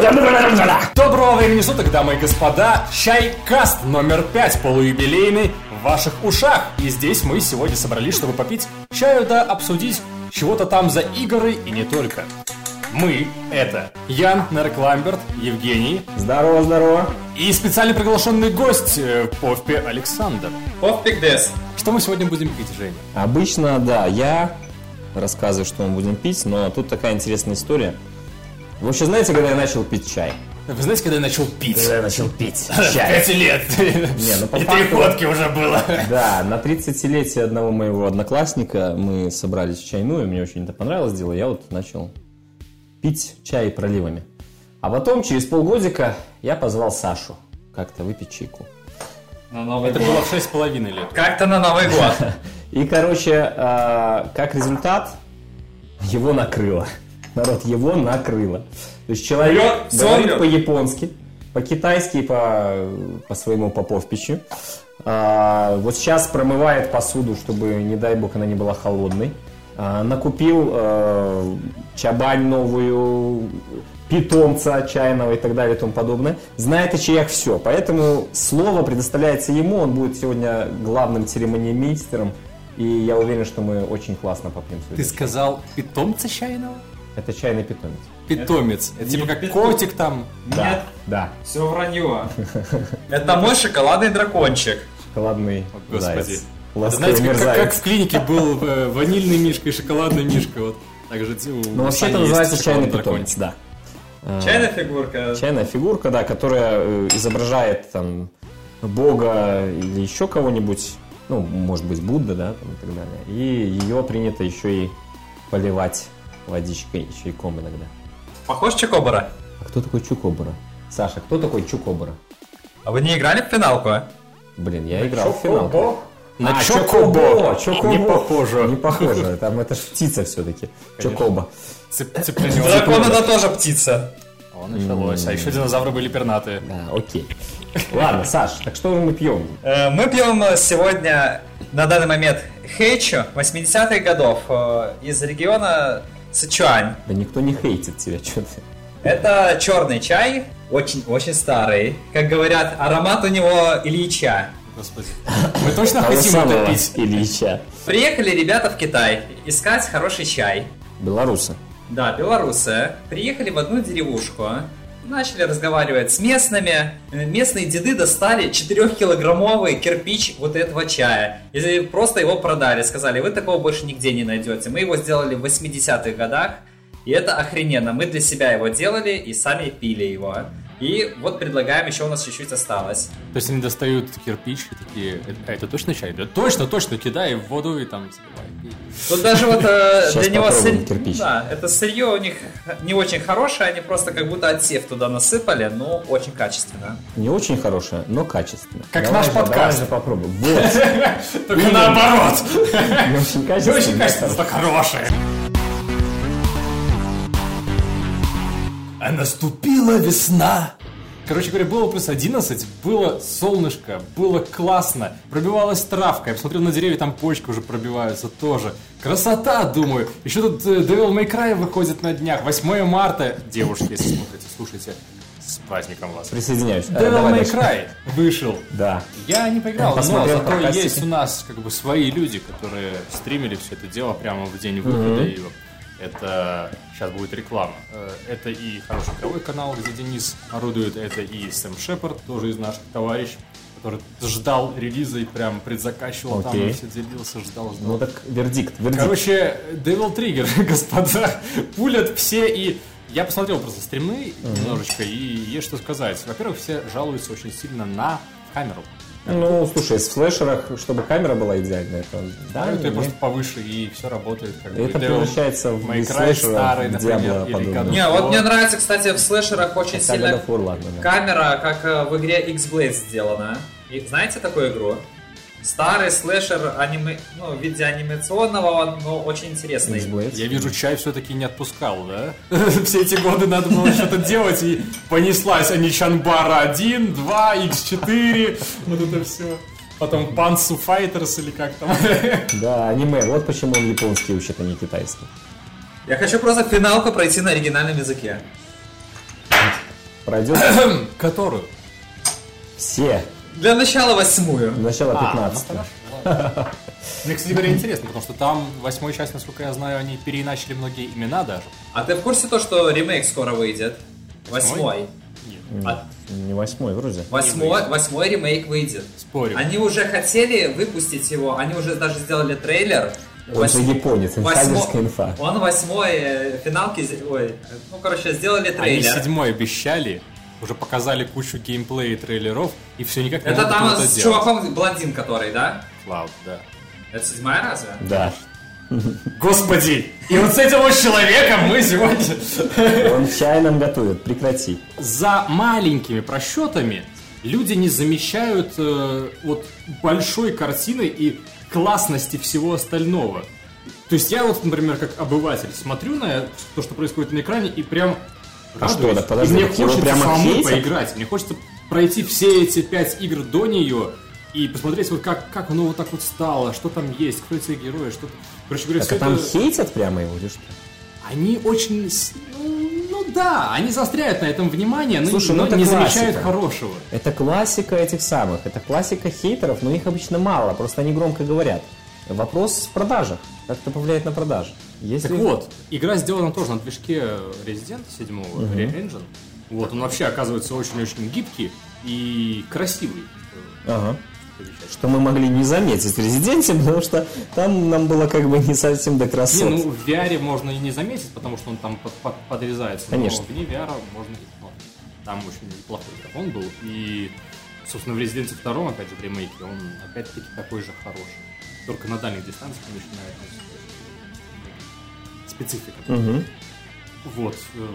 Доброго времени суток, дамы и господа! Чай-каст номер пять, полуюбилейный, в ваших ушах. И здесь мы сегодня собрались, чтобы попить чаю да обсудить чего-то там за игры и не только. Мы — это Ян Неркламберт, Евгений Здорово, здорово. и специально приглашенный гость э, Повпе Александр. Поппик Дес. Что мы сегодня будем пить, Женя? Обычно, да, я рассказываю, что мы будем пить, но тут такая интересная история. Вы вообще знаете, когда я начал пить чай? Вы знаете, когда я начал пить? Когда я начал пить Пять чай. лет. Не, ну по И три факту- водки уже было. Да, на 30-летие одного моего одноклассника мы собрались в чайную, мне очень это понравилось дело, я вот начал пить чай проливами. А потом, через полгодика, я позвал Сашу как-то выпить чайку. На Новый Это год. было в шесть с половиной лет. Как-то на Новый год. И, короче, а, как результат, его накрыло. Народ, его накрыло. То есть человек Врет, говорит по-японски, по-китайски и по, по своему поповпичу. А, вот сейчас промывает посуду, чтобы, не дай бог, она не была холодной. А, накупил э, чабань новую, питомца чайного и так далее и тому подобное. Знает о чаях все. Поэтому слово предоставляется ему. Он будет сегодня главным церемонимейстером. И я уверен, что мы очень классно попьем Ты сказал питомца чайного? Это чайный питомец. Питомец. Это типа не как питом- котик там. Да, Нет, да. все вранье. Это мой шоколадный дракончик. Шоколадный Господи. заяц. Это, Знаете, как, как- в клинике был э, ванильный мишка и шоколадный мишка. Вот. Так же у Ну, вообще это называется чайный питомец, да. А, Чайная фигурка. Чайная фигурка, да, которая э, изображает там бога или еще кого-нибудь, ну, может быть, Будда, да, там, и так далее. И ее принято еще и поливать водичкой, чайком иногда. Похож Чокобора? А кто такой Чукобора? Саша, кто такой Чукобора? А вы не играли в финалку? а? Блин, я играл в финалку. На А, Чокобо. Чокобо. Не похоже. Не похоже, там это ж птица все-таки. Чокоба. Дракон это тоже птица. О, началось. А еще динозавры были пернатые. Да, окей. Ладно, Саш, так что же мы пьем? Э, Мы пьем сегодня на данный момент Хейчо 80-х годов э, из региона Сычуань. Да никто не хейтит тебя, что ты. Это черный чай, очень-очень старый. Как говорят, аромат у него Ильича. Господи. Мы точно хотим это пить? Ильича. Приехали ребята в Китай искать хороший чай. Белорусы. Да, белорусы. Приехали в одну деревушку. Начали разговаривать с местными. Э, Местные деды достали 4-килограммовый кирпич вот этого чая. И просто его продали. Сказали, вы такого больше нигде не найдете. Мы его сделали в 80-х годах. И это охрененно. Мы для себя его делали и сами пили его. И вот предлагаем, еще у нас чуть-чуть осталось. То есть они достают кирпич и такие, а это точно чай? Да точно, точно, кидай в воду и там заливай. пей». Тут даже вот э, для него попробуем сырь- кирпич. Да, это сырье у них не очень хорошее, они просто как будто отсев туда насыпали, но очень качественно. Не очень хорошая, но качественная. Как Давай наш же, подкаст. Давай же попробуем. Вот. Только наоборот. Не очень качественно, зато хорошее. А наступила весна. Короче говоря, было плюс 11, было солнышко, было классно, пробивалась травка, я посмотрел на деревья, там почки уже пробиваются тоже. Красота, думаю. Еще тут э, Devil May Cry выходит на днях, 8 марта. Девушки, если смотрите, слушайте, с праздником вас. Присоединяюсь. А, Devil давай May дальше. Cry вышел. Да. Я не поиграл, но зато есть у нас как бы свои люди, которые стримили все это дело прямо в день выхода его. Это сейчас будет реклама. Э, Это и хороший игровой канал, где Денис орудует, это и Сэм Шепард, тоже из наших товарищей, который ждал релиза и прям предзаказчивал там, Окей. и все делился, ждал, ждал. Ну так вердикт, вердикт. Короче, Devil Trigger, господа, пулят все и... Я посмотрел просто стримы немножечко, и есть что сказать. Во-первых, все жалуются очень сильно на камеру. Ну, слушай, в флешерах, чтобы камера была идеальная, это... Да, Да, это не- просто повыше, и все работает. Как бы. Это Devil превращается в слэшера старый, в например, Diablo Не, вот мне нравится, кстати, в слэшерах очень Хотя сильно War, ладно, да. камера, как э, в игре X-Blade сделана. И знаете такую игру? Старый слэшер аниме... ну, в виде анимационного, но очень интересный. Я вижу, чай все-таки не отпускал, да? Все эти годы надо было что-то делать, и понеслась они Чанбара 1, 2, X4, вот это все. Потом Панцу Файтерс или как там. Да, аниме. Вот почему он японский учит, а не китайский. Я хочу просто финалку пройти на оригинальном языке. пройдет Которую? все. Для начала восьмую. Начало А, 15 ну ладно. Мне, кстати говоря, интересно, потому что там восьмой часть, насколько я знаю, они переиначили многие имена даже. А ты в курсе то, что ремейк скоро выйдет? Восьмой? Нет, А Не восьмой вроде. восьмой, восьмой ремейк выйдет. спорю. Они уже хотели выпустить его, они уже даже сделали трейлер. Он же японец, инсайдерская инфа. Он восьмой э, финалки, ой, ну короче, сделали Они трейлер. седьмой обещали, уже показали кучу геймплея и трейлеров, и все никак не Это там это с делать. чуваком блондин, который, да? Клауд, да. Это седьмая разве? Да. Господи! И вот с этим вот человеком мы сегодня... Он чай нам готовит, прекрати. За маленькими просчетами люди не замечают э, вот большой картины и классности всего остального. То есть я вот, например, как обыватель смотрю на то, что происходит на экране, и прям А что, радуюсь. да подожди, и мне хочется прямо самому хейтят? поиграть. Мне хочется пройти все эти пять игр до нее и посмотреть, вот как, как оно вот так вот стало, что там есть, кто эти герои, что... Короче говоря, Так а там это... хейтят прямо его или что? Они очень... Ну, ну да, они заостряют на этом внимание, но, Слушай, но ну это не классика. замечают хорошего. Это классика этих самых, это классика хейтеров, но их обычно мало, просто они громко говорят. Вопрос в продажах. Как это повлияет на продажи? Если... Так вот, игра сделана тоже на движке Resident 7 Re-Engine. Вот, он вообще оказывается очень-очень гибкий и красивый. Ага. что мы могли не заметить в Резиденте, потому что там нам было как бы не совсем до Не, красот. ну в VR можно и не заметить, потому что он там под- под- подрезается. Конечно. Но вне VR можно... ну, там очень неплохой графон был. И, собственно, в Resident 2, опять же, в ремейке, он опять-таки такой же хороший. Только на дальних дистанциях начинает специфика. Мгм. Вот. э,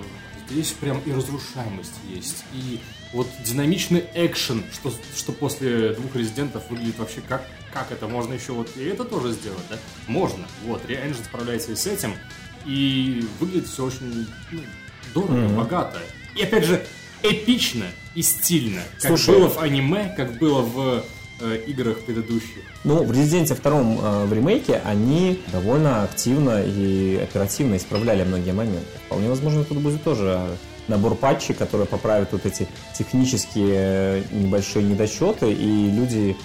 Здесь прям и разрушаемость есть, и вот динамичный экшен, что, что после двух резидентов выглядит вообще как, как это можно еще вот и это тоже сделать, да? Можно. Вот, Re-Engine справляется и с этим, и выглядит все очень ну, дорого, богато. И опять же, эпично и стильно, как Слушай. было в аниме, как было в э, играх предыдущих. Ну, в Резиденте втором э, в ремейке они довольно активно и оперативно исправляли многие моменты. Вполне возможно, тут будет тоже набор патчей, которые поправят вот эти технические э, небольшие недочеты, и люди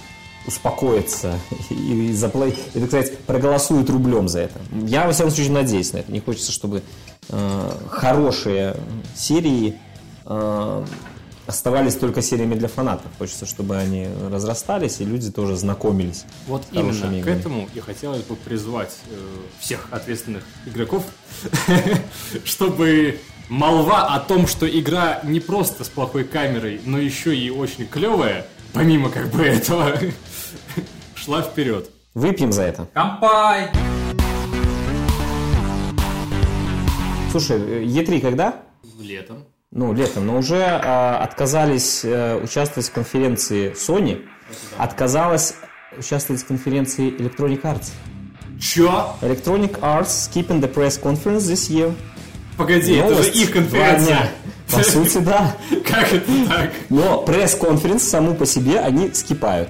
успокоятся и, и, заплатят, и, так сказать, проголосуют рублем за это. Я, во всяком случае, надеюсь на это. Не хочется, чтобы э, хорошие серии э, оставались только сериями для фанатов. Хочется, чтобы они разрастались, и люди тоже знакомились. Вот именно к играми. этому и хотелось бы призвать э, всех ответственных игроков, чтобы молва о том, что игра не просто с плохой камерой, но еще и очень клевая, помимо как бы этого, шла вперед. Выпьем за это. Кампай! Слушай, э, E3 когда? Летом. Ну, летом, но уже э, отказались э, участвовать в конференции Sony, отказалась участвовать в конференции Electronic Arts. Чё? Electronic Arts skipping the press conference this year. Погоди, это же Новость. их конференция. По сути, да. Как это так? Но пресс-конференц саму по себе они скипают.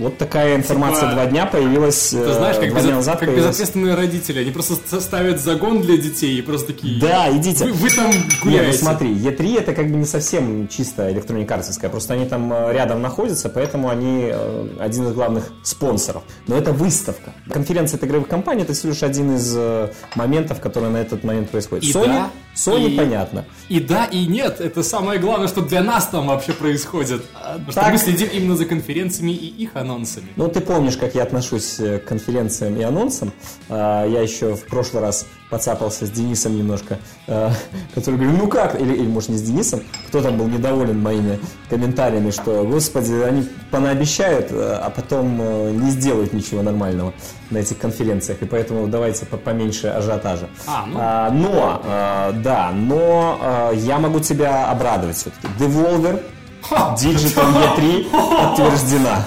Вот такая информация Типа, два дня появилась. Ты знаешь, как, дня назад как появилась. безответственные родители, они просто ст- ставят загон для детей и просто такие... Да, идите. Вы, вы там Нет, гуляете. ну смотри, E3 это как бы не совсем чисто электроникарцевская, просто они там э, рядом находятся, поэтому они э, один из главных спонсоров. Но это выставка. Конференция от игровых компаний это всего лишь один из э, моментов, которые на этот момент происходят. И Sony, да, Sony и- понятно. И да, и нет. Это самое главное, что для нас там вообще происходит. Потому что так- мы следим именно за конференциями и их анонсами. Ну, ты помнишь, как я отношусь э, к конференциям и анонсам. А, Я еще в прошлый раз поцапался с Денисом немножко, э, который говорил, ну как, или, или может не с Денисом, кто там был недоволен моими комментариями, что, господи, они понаобещают, э, а потом э, не сделают ничего нормального на этих конференциях, и поэтому давайте по- поменьше ажиотажа. А, ну. А, но, э, да, но э, я могу тебя обрадовать все-таки. Devolver Digital E3 подтверждена.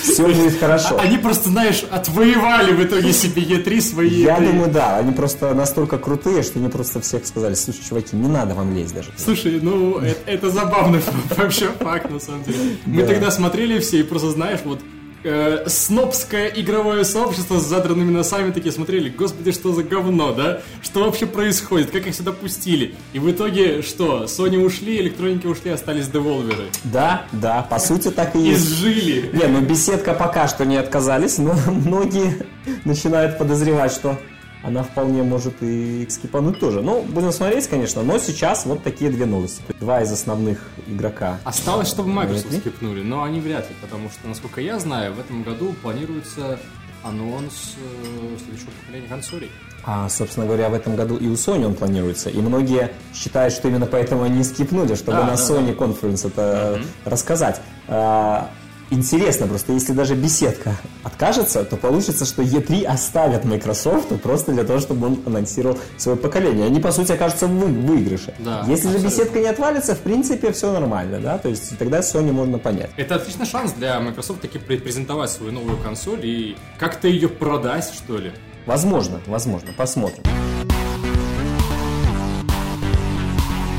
Все будет хорошо. Они просто, знаешь, отвоевали в итоге себе Е3 свои... Я этой- думаю, да, они просто настолько крутые, что они просто всех сказали, слушай, чуваки, не надо вам лезть даже. Слушай, ну, это, это забавный вообще факт, на самом деле. Мы Да. тогда смотрели все и просто, знаешь, вот э, снобское игровое сообщество с задранными носами такие смотрели, господи, что за говно, да? Что вообще происходит? Как их сюда пустили? И в итоге что? Sony ушли, электроники ушли, остались деволверы. Да, да, по сути так и есть. Изжили. Не, ну беседка пока что не отказались, но многие начинают подозревать, что она вполне может и скипануть тоже. Ну, будем смотреть, конечно, но сейчас вот такие две новости. Два из основных игрока. Осталось, чтобы Microsoft скипнули, но они вряд ли, потому что, насколько я знаю, в этом году планируется анонс э, следующего поколения консолей. А, собственно говоря, в этом году и у Sony он планируется. И многие считают, что именно поэтому они скипнули, чтобы Да, на да, Sony Conference это рассказать. А, интересно, просто если даже беседка откажется, то получится, что E3 оставят Microsoft просто для того, чтобы он анонсировал свое поколение. Они, по сути, окажутся в вы- выигрыше. Да, если же абсолютно. беседка не отвалится, в принципе, все нормально, да? То есть тогда Sony можно понять. Это отличный шанс для Microsoft таки пре- презентовать свою новую консоль и как-то ее продать, что ли. Возможно, возможно, посмотрим.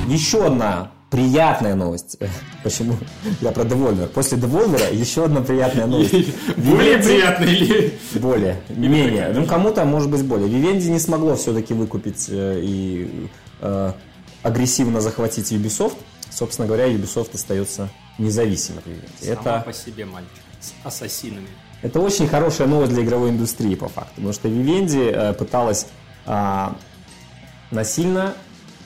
Еще одна приятная новость. Почему? Я про Devolver. После Devolver еще одна приятная новость. Более приятно или... Более. Менее. Ну, кому-то, может быть, более. Vivendi не смогло все-таки выкупить э, и э, агрессивно захватить Ubisoft. Собственно говоря, Ubisoft остается независим от. Сама Это по себе мальчик с ассасинами. это очень хорошая новость для игровой индустрии, по факту. Потому что Vivendi э, пыталась а, насильно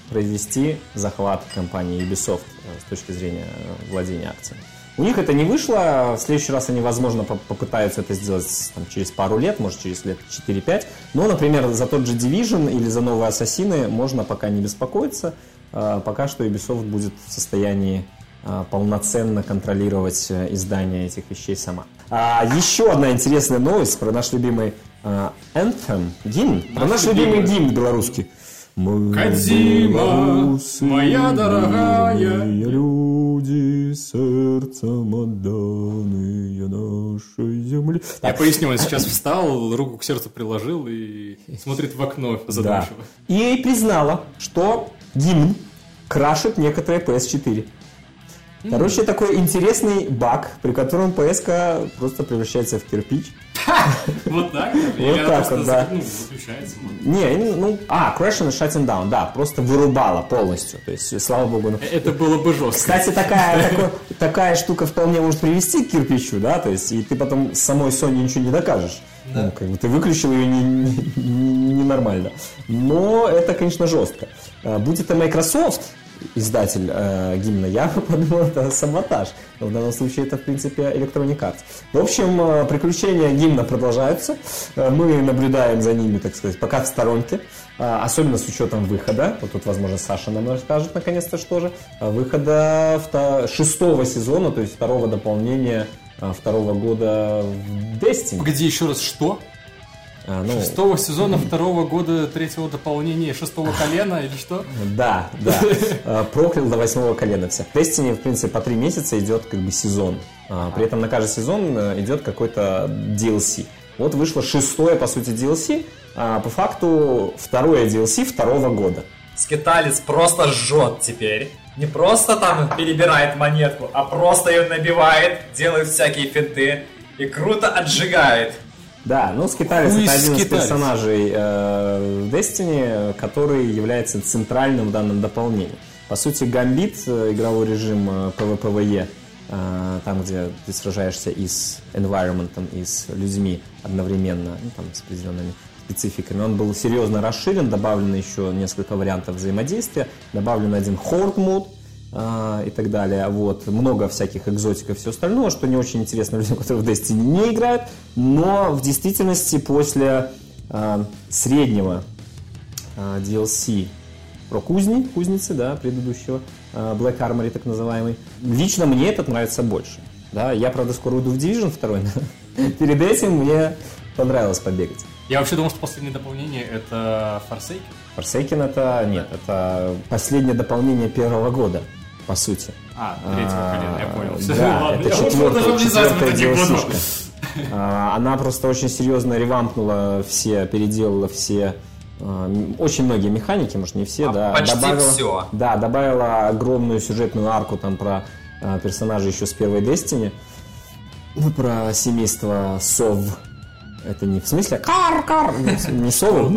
произвести захват компании Ubisoft э, с точки зрения э, владения акциями. У них это не вышло, в следующий раз они, возможно, по- попытаются это сделать там, через пару лет, может, через лет 4-5. Но, например, за тот же Division или за новые Ассасины можно пока не беспокоиться. Э, Пока что Ubisoft будет в состоянии полноценно контролировать издание этих вещей сама. А еще одна интересная новость про наш любимый Anthem, гимн, про наш любимый. гимн белорусский. Белорусы, моя дорогая. люди, сердцем отданные нашей земле. Я поясню, он сейчас встал, руку к сердцу приложил и смотрит в окно да. задумчиво. EA признала, что гимн крашит некоторые PS4. Короче, такой интересный баг, при котором PS просто превращается в кирпич. Вот так? Она так вот, да. ну? Не, ну, а, crash and shutting down, да, просто вырубала полностью. То есть, слава богу, ну, Это было бы жестко. Кстати, такая, такая штука вполне может привести к кирпичу, да, то есть, и ты потом самой Sony ничего не докажешь. Ну, как бы ты выключил ее ненормально. Не, не- ненормально. Но это, конечно, жестко. А, Будь это Microsoft, издатель э, гимна, я подумал, это саботаж. Но в данном случае это, в принципе, Electronic Arts. В общем, э, приключения гимна продолжаются. Э, Мы наблюдаем за ними, так сказать, пока в сторонке. А, Особенно с учетом выхода. Вот тут, возможно, Саша нам расскажет наконец-то, что же. Выхода шестого сезона, то есть второго дополнения второго года в Destiny. Погоди, еще раз, что? А, ну, Шестого сезона второго года третьего дополнения шестого колена или что? Да, да. А, Проклял до восьмого колена всех. В Destiny, в принципе, по три месяца идет как бы сезон. А, При этом на каждый сезон э, идет какой-то DLC. Вот вышло шестое, по сути, DLC. а По факту второе DLC второго года. Скиталец просто жжет теперь. Не просто там перебирает монетку, а просто ее набивает, делает всякие финты и круто отжигает. Да, ну Скиталец Who это is один из Скиталец? персонажей э, Destiny, который является центральным в данном дополнении. По сути, Гамбит, э, игровой режим э, PvPvE, э, там, где ты сражаешься и с environment, и с людьми одновременно, ну, там, с определенными спецификами. Он был серьезно расширен, добавлено еще несколько вариантов взаимодействия, добавлен один Horde мод, и так далее. Вот. Много всяких экзотиков и все остальное, что не очень интересно людям, которые в Destiny не играют. Но в действительности после а, среднего а, DLC про кузни, кузницы, да, предыдущего, а, Black Armory так называемый, лично мне этот нравится больше. Да, я, правда, скоро уйду в Division 2, но перед этим мне понравилось побегать. Я вообще думал, что последнее дополнение это Forsaken. Forsaken это, нет, это последнее дополнение первого года, по сути. А, третьего колена, я понял. Да, ладно. это четвертая, четвертая. DLC-шка. А, Она просто очень серьезно ревампнула все, переделала все а, очень многие механики, может не все, А, да. почти добавила, всё. Да, добавила огромную сюжетную арку там про а, персонажей еще с первой Destiny. Ну, про семейство сов. Это не в смысле кар-кар, не совы.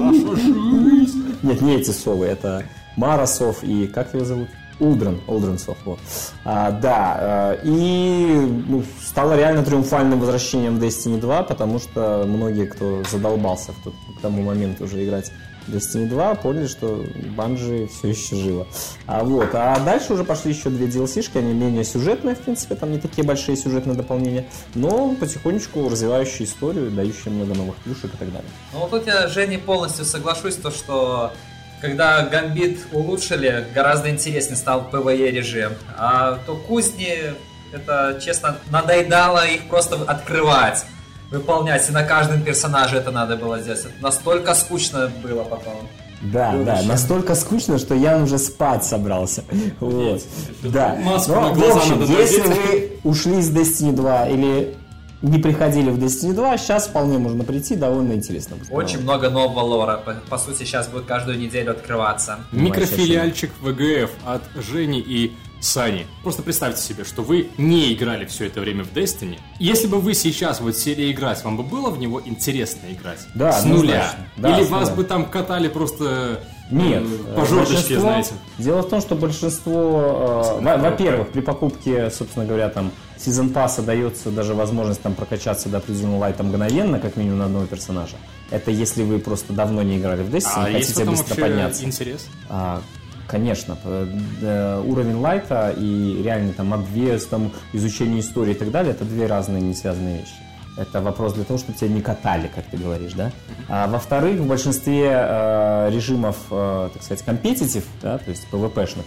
Нет, не эти совы, это Мара сов и как его зовут? Улдрен, Улдрен Сов, вот. А, да, э, и ну, стало реально триумфальным возвращением Destiny 2, потому что многие, кто задолбался в тот, к тому моменту уже играть Destiny 2 поняли, что Банжи все еще живо. А, вот. а дальше уже пошли еще две DLC-шки, они менее сюжетные, в принципе, там не такие большие сюжетные дополнения, но потихонечку развивающие историю, дающие много новых плюшек и так далее. Ну вот тут я, Женя, полностью соглашусь, то что когда Гамбит улучшили, гораздо интереснее стал PvE режим. А то кузни, это, честно, надоедало их просто открывать выполнять, и на каждом персонаже это надо было сделать. Это настолько скучно было потом. Да, Было да, настолько скучно, что я уже спать собрался. Вот. Да. Маску Но, на в глаза общем, надо если вы ушли из Destiny 2 или не приходили в Destiny 2, сейчас вполне можно прийти, довольно интересно. будет. Очень много нового лора. По, по сути, сейчас будет каждую неделю открываться. Микрофилиальчик ВГФ от Жени и Сани. Просто представьте себе, что вы не играли все это время в Destiny. Если бы вы сейчас вот сели играть, вам бы было в него интересно играть? Да, С нуля. Да, Или с вас нуля. бы там катали просто Нет, э, по жердочке, большинство- знаете. Дело в том, что большинство, э, во- во-первых, при покупке, собственно говоря, там сезон пасса дается даже возможность там прокачаться до определенного лайта мгновенно, как минимум на одного персонажа. Это если вы просто давно не играли в Destiny, А хотите быстро подняться. интерес? А, конечно, э, уровень лайта и реальный там обвес, там изучение истории и так далее, это две разные не связанные вещи. Это вопрос для того, чтобы тебя не катали, как ты говоришь, да. А во-вторых, в большинстве э, режимов, э, так сказать, компетитив, да, то есть PvP-шных,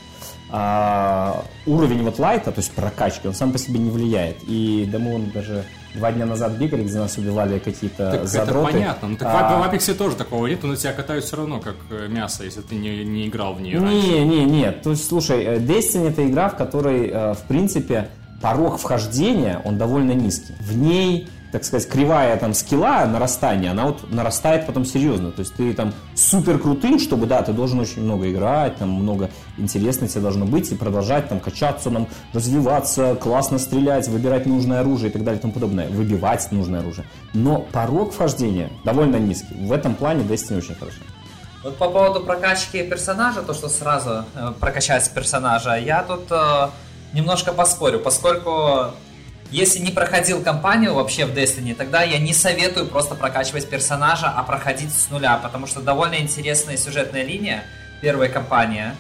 а, уровень вот лайта, то есть прокачки, он сам по себе не влияет. И да мы вон даже два дня назад бегали, где нас убивали какие-то Так задроты. это понятно. Ну, так А, в, Апексе тоже такого нет, но тебя катают все равно, как э, мясо, если ты не, не играл в нее раньше. Не, не, нет. То есть, слушай, э, Destiny это игра, в которой, э, в принципе, порог вхождения, он довольно низкий. В ней, так сказать, кривая там скилла, нарастания, она вот нарастает потом серьезно. То есть ты там супер крутым, чтобы, да, ты должен очень много играть, там много интересного тебе должно быть, и продолжать там качаться, нам развиваться, классно стрелять, выбирать нужное оружие и так далее и тому подобное. Выбивать нужное оружие. Но порог вхождения довольно низкий. В этом плане Destiny очень хорошо. Вот по поводу прокачки персонажа, то, что сразу э, прокачать персонажа, я тут э, немножко поспорю, поскольку если не проходил кампанию вообще в Destiny, тогда я не советую просто прокачивать персонажа, а проходить с нуля, потому что довольно интересная сюжетная линия, первая кампания.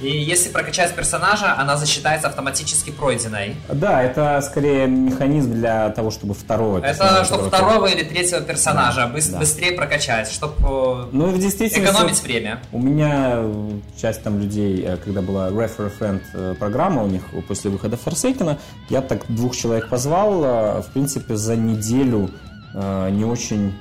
И если прокачать персонажа, она засчитается автоматически пройденной. Да, это скорее механизм для того, чтобы второго Это чтобы второго или третьего персонажа быс- да. быстрее прокачать, чтобы Ну и в действительности... экономить время. У меня э, часть там людей, э, когда была Refer Friend э, программа у них после выхода Forsaken, я так двух человек позвал, э, в принципе, за неделю э, не очень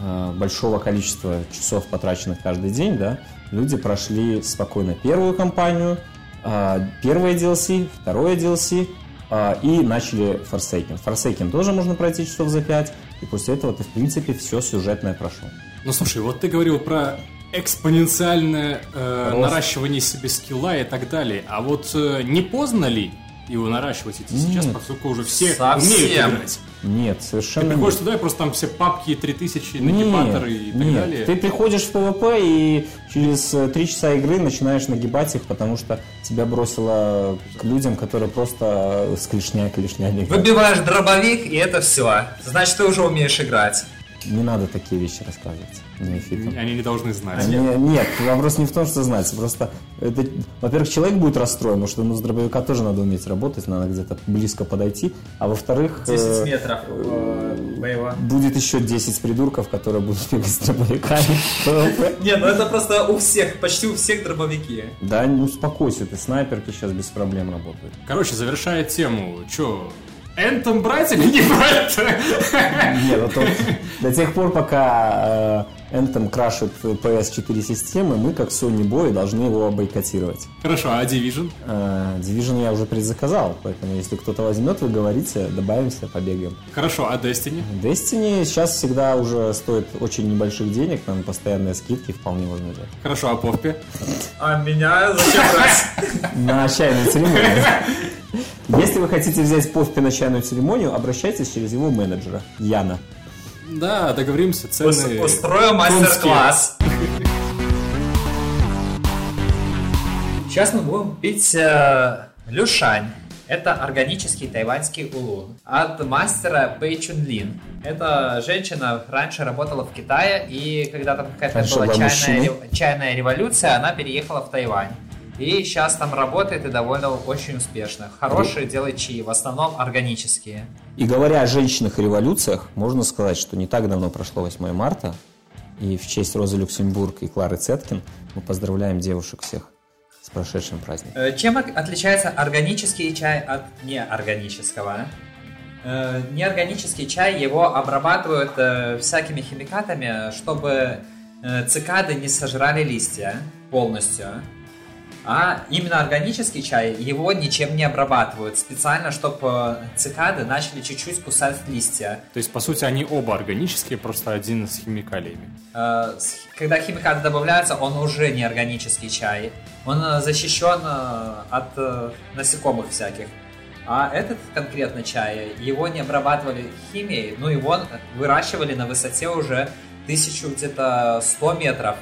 э, большого количества часов, потраченных каждый день, да, люди прошли спокойно первую кампанию, э, первое DLC, второе DLC, э, и начали Forsaken. Forsaken тоже можно пройти часов за пять, и после этого ты, в принципе, все сюжетное прошел. Ну слушай, вот ты говорил про экспоненциальное э, Рост. наращивание себе скилла и так далее. А вот э, не поздно ли его наращивать эти сейчас, Нет. поскольку уже все Совсем. умеют играть? Нет, Ты совершенно приходишь нет. туда и просто там все папки 3000, Нет, нагибаторы и так нет. далее. Ты приходишь в PvP и через э, три часа игры начинаешь нагибать их, потому что тебя бросило к людям, которые просто э, с клешня клешнями. Выбиваешь дробовик, и это все. Значит, ты уже умеешь играть. Не надо такие вещи рассказывать неофитам. Они не должны знать. Не- Нет, вопрос не в том, что знать. Просто, это, во-первых, человек будет расстроен, потому что ну, с дробовика тоже надо уметь работать, надо где-то близко подойти. А во-вторых, 10 э, метров э, боево. будет еще 10 придурков, которые будут бегать с дробовиками. Не, ну это просто у всех, почти у всех дробовики. Да, не успокойся, ты снайперки сейчас без проблем работают. Короче, завершая тему, чё, Энтом брать или не брать? Нет, вот, вот до тех пор, пока э, Anthem крашит PS4 системы, мы, как Sony Boy, должны его бойкотировать. Хорошо, а Division? Э, Division я уже предзаказал, поэтому если кто-то возьмет, вы говорите, добавимся, побегаем. Хорошо, а Destiny? Destiny сейчас всегда уже стоит очень небольших денег, там постоянные скидки вполне можно взять. Хорошо, а Поппи? А меня зачем брать? На чайной церемонии. Если вы хотите взять Пофпи на чайную церемонию, обращайтесь через его менеджера, Яна. Да, договоримся, цены... Устрою мастер-класс. Сейчас мы будем пить э, люшань. Это органический тайваньский улун от мастера Пэй Чун Лин. Эта женщина раньше работала в Китае, и когда там какая-то была чайная, чайная революция, она переехала в Тайвань. И сейчас там работает и довольно очень успешно. Хорошие делает чаи, в основном органические. И говоря о женщинах и революциях, можно сказать, что не так давно прошло 8 марта, и в честь Розы Люксембург и Клары Цеткин мы поздравляем девушек всех с прошедшим праздником. Э, Чем от- отличается органический чай от неорганического? Э, Неорганический чай его обрабатывают э, всякими химикатами, чтобы цикады не сожрали листья полностью. А именно органический чай его ничем не обрабатывают специально, чтобы цикады начали чуть-чуть кусать листья. То есть, по сути, они оба органические, просто один с химикалиями. Э, Когда химикаты добавляются, он уже не органический чай. Он э, защищен э, от э, насекомых всяких. А этот конкретно чай, его не обрабатывали химией, но его выращивали на высоте уже тысячу где-то 100 метров.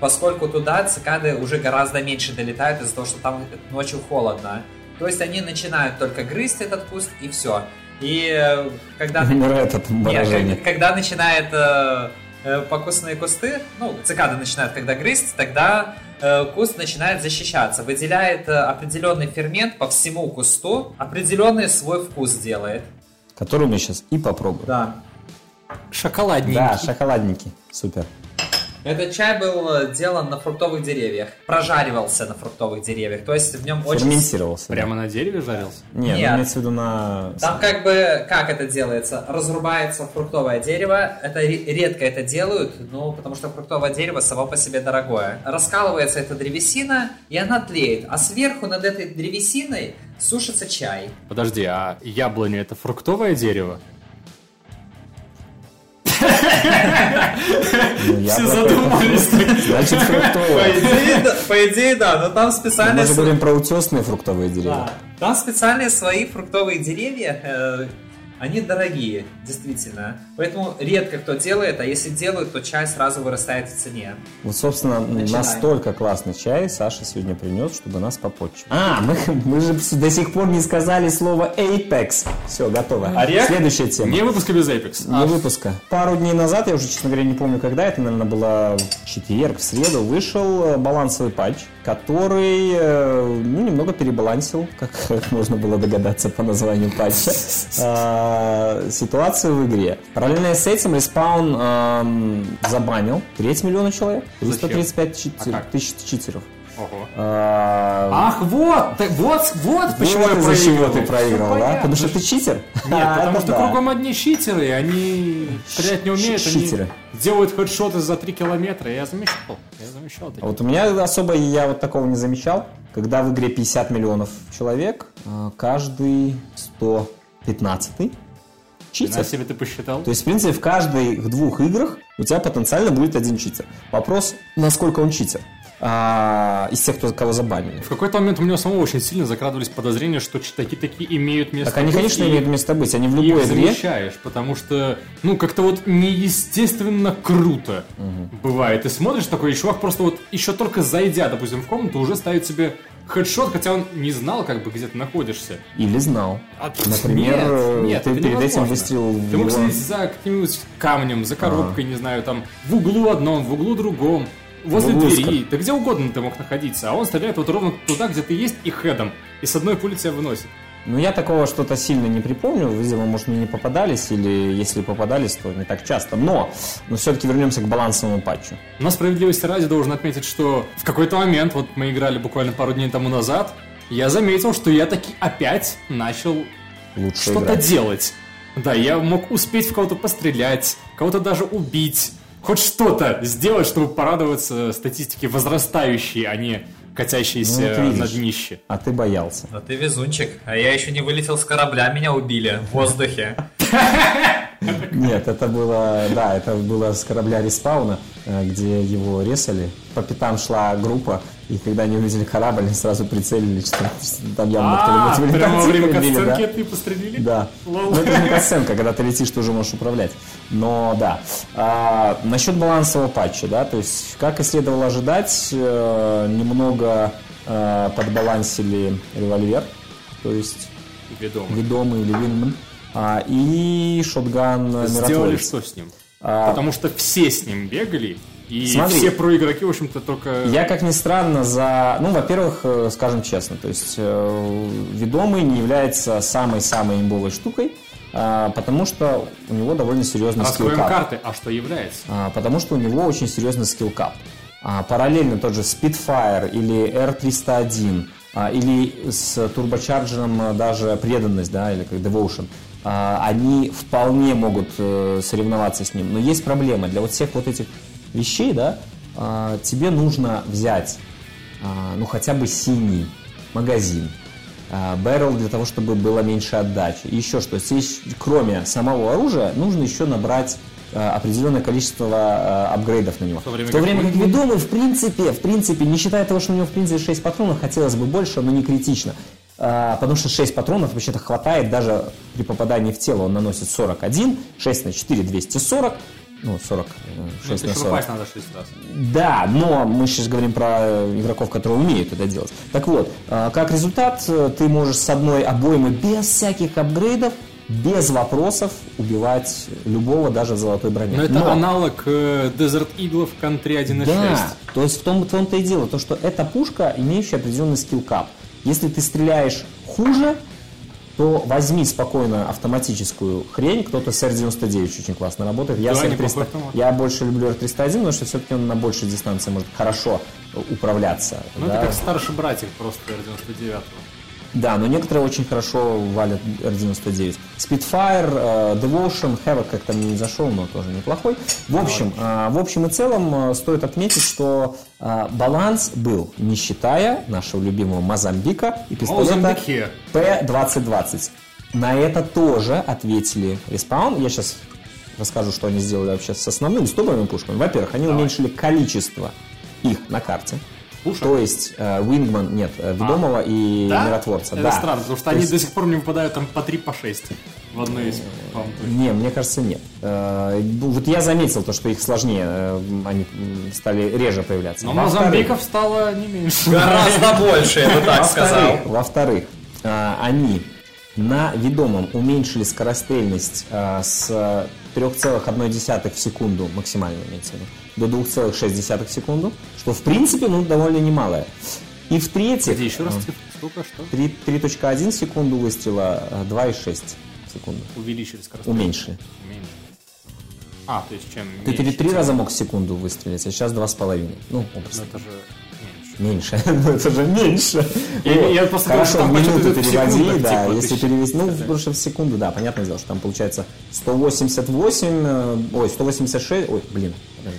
Поскольку туда цикады уже гораздо меньше долетают из-за того, что там ночью холодно. То есть они начинают только грызть этот куст и все. И э, когда Умирает от нет, когда начинает э, э, покусные кусты, ну, цикады начинают когда грызть, тогда э, куст начинает защищаться, выделяет э, определенный фермент по всему кусту, определенный свой вкус делает. Который мы сейчас и попробуем. Да. Шоколадненький. Да, шоколадники. Супер. Этот чай был э, делан на фруктовых деревьях, прожаривался на фруктовых деревьях, то есть в нем очень... Ферментировался. да. Прямо на дереве жарился? Нет, Нет. ну, имеется в виду на... Там как бы, как это делается? Разрубается фруктовое дерево, это ре- редко это делают, ну, потому что фруктовое дерево само по себе дорогое. Раскалывается эта древесина, и она тлеет, а сверху над этой древесиной сушится чай. Подожди, а яблоня это фруктовое дерево? Ну, Все задумались. Значит, По фруктовые. идее, да, по идее, да, но там Мы специальные... же говорим про утесные фруктовые деревья. Там специальные свои фруктовые деревья, э, они дорогие, действительно. Поэтому редко кто делает, а если делают, то чай сразу вырастает в цене. Вот, собственно, Начинаем. настолько классный чай Саша сегодня принес, чтобы нас попотчевать. А, мы, мы же до сих пор не сказали слово Apex. Все, готово. Орех? Следующая тема. Не выпуска без Apex. Не выпуска. Пару дней назад, я уже, честно говоря, не помню, когда это, наверное, было в четверг, в среду, вышел э, балансовый патч, который, э, ну, немного перебалансил, как, можно было догадаться по названию патча, э, ситуацию в игре. Параллельно с этим эм, забанил треть миллиона человек, 335 чит- А тысяч читеров. Ого. Э, Ах, вот, так вот, вот почему вот я из-за чего ты проиграл, да? понятно. Потому что ты читер? Нет, А, потому это что кругом одни щитеры, они стрелять не умеют, они делают хедшоты за 3 километра. Я замечал, я замечал А такие. Вот у меня особо я вот такого не замечал. Когда в игре 50 миллионов человек, э, каждый 115 На читер. себе ты посчитал? То есть, в принципе, в каждых двух играх у тебя потенциально будет один читер. Вопрос, насколько он читер. А, из тех, кто, кого забанили. В какой-то момент у меня самого очень сильно закрадывались подозрения, что читаки такие имеют место Так они, быть, конечно, и имеют место быть. Они в их любой игре. замечаешь, потому что, ну, как-то вот неестественно круто бывает. Ты смотришь, такой чувак просто вот еще только зайдя, допустим, в комнату, уже ставит себе хедшот, хотя он не знал, как бы, где ты находишься. Или знал. А, Например, нет, нет, ты перед этим выстрелил в Ты мог сидеть за каким-нибудь камнем, за коробкой, не знаю, там, в углу одном, в углу другом, возле углу двери, да где угодно ты мог находиться, а он стреляет вот ровно туда, где ты есть, и хедом, и с одной пули тебя выносит. Ну, я такого что-то сильно не припомню. Видимо, может, мне не попадались, или если попадались, то не так часто. Но, но все-таки вернемся к балансовому патчу. Но справедливости ради должен отметить, что в какой-то момент, вот мы играли буквально пару дней тому назад, я заметил, что я таки опять начал что-то делать. Да, я мог успеть в кого-то пострелять, кого-то даже убить, хоть что-то сделать, чтобы порадоваться статистике возрастающей, а не катящейся Ну, вот на днище. А ты боялся. Но ты везунчик, а я еще не вылетел с корабля, меня убили в воздухе. Нет, это было, да, это было с корабля респауна, э, где его резали. По пятам шла группа, и когда они увидели корабль, они сразу прицелились, что там явно А, кто-нибудь в прямо во время катсценки ты пострелили? Да. Ну, это не катсценка, когда ты летишь, ты уже можешь управлять. Но да. А, насчет балансового патча, да, то есть, как и следовало ожидать, э, немного э, подбалансили револьвер, то есть Ведомый. ведомый или винман, а, и шотган Сделали что с ним? А, Потому что все с ним бегали, и Смотри. все проигроки, в общем-то, только... Я, как ни странно, за... Ну, во-первых, э, скажем честно, то есть э, ведомый не является самой-самой имбовой штукой, а, потому что у него довольно серьезный Раскроем скиллкап. карты, а что является? А, потому что у него очень серьезный скиллкап. А, параллельно тот же Spitfire или R301 а, или с турбочарджером а, даже преданность, да, или как Devotion, они вполне могут э, соревноваться с ним. Но есть проблема. Для вот всех вот этих вещей, да, а, тебе нужно взять, а, ну, хотя бы синий магазин, а, barrel для того, чтобы было меньше отдачи. И еще что, здесь, кроме самого оружия, нужно еще набрать определенное количество апгрейдов на него. то время в то как время как Wingman- ведомый, в принципе, в принципе, не считая того, что у него в принципе 6 патронов, хотелось бы больше, но не критично. Потому что 6 патронов вообще-то хватает даже при попадании в тело. Он наносит 41, 6 на 4 240, ну 40, э, 6 Ну, на это еще 40. попасть надо 6 раз. Да, но мы сейчас говорим про э, игроков, которые умеют это делать. Так вот, э, как результат, э, ты можешь с одной обоймы без всяких апгрейдов, без вопросов убивать любого даже в золотой броне. Но это аналог э, Desert Eagle в контре 1.6. Да, то есть в том, том-то и дело, то, что это пушка, имеющая определенный скилл-кап. Если ты стреляешь хуже, то возьми спокойно автоматическую хрень. Кто-то с R99 очень классно работает. Я, Да, с неплохой R300 автомат. я больше люблю R301, потому что все-таки он на большей дистанции может хорошо управляться. Ну, да. это как старший братик просто R99. Да, но некоторые очень хорошо валят R99. Spitfire, Devotion, Havoc как-то мне не зашел, но тоже неплохой. В общем, э, в общем и целом э, стоит отметить, что э, баланс был, не считая нашего любимого Мозамбика и пистолета Мозамбике. P2020. На это тоже ответили Respawn. Я сейчас расскажу, что они сделали вообще с основными, с топовыми пушками. Во-первых, они уменьшили количество их на карте. Пушек? То есть э, Wingman, нет, э, ведомого и Да? миротворца. Это да. странно, потому что То они есть- до сих пор не выпадают там по 3 по 6 в одной из. Не, мне кажется, нет. Э, ну, Вот я заметил то, что их сложнее, э, они стали реже появляться. Но Мозамбиков стало не меньше. Гораздо больше, я бы так сказал. Во-вторых, а, они на ведомом уменьшили скорострельность а, с 3,1 в секунду, максимально имеется в виду, до 2,6 в секунду, что в принципе ну, довольно немалое. И в-третьих, Где еще раз а? Сколько, что? 3 3.1 секунду выстрела, а, 2,6 секунды. Увеличили скорость. Уменьшили. Меньше. А, то есть чем Ты три, раза мог секунду выстрелить, а сейчас 2,5. Ну, Ну, образно. это же меньше. Ну, это же меньше. Я- просто Хорошо, там в минуту переводи, секундах, да, типа, если перевести, ну, потому что в секунду, да, понятное дело, что там получается 188, э, ой, 186, ой, блин,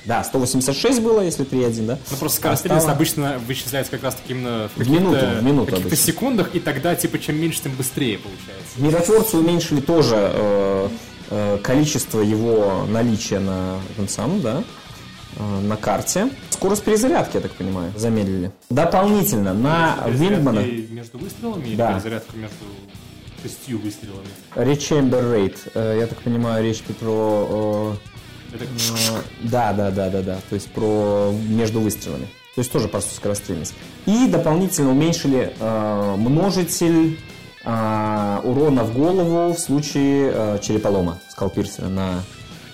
да, 186 было, если 3.1, да? Ну просто скорострельность стало- обычно вычисляется как раз таки именно в минуту, в минуту каких-то обычно. секундах, и тогда типа чем меньше, тем быстрее получается. Миротворцы уменьшили тоже э, э, количество его наличия на этом самом, да, на карте. Скорость перезарядки, я так понимаю, замедлили. Дополнительно на Вингмана между выстрелами или Да. перезарядка между шестью выстрелами? Rechamber Rate, э, я так понимаю, речь про... э, Это э, да, да, да, да, да, то есть про между выстрелами. То есть тоже просто скорострельность. И дополнительно уменьшили э, множитель э, урона в голову в случае э, череполома скалпирсера на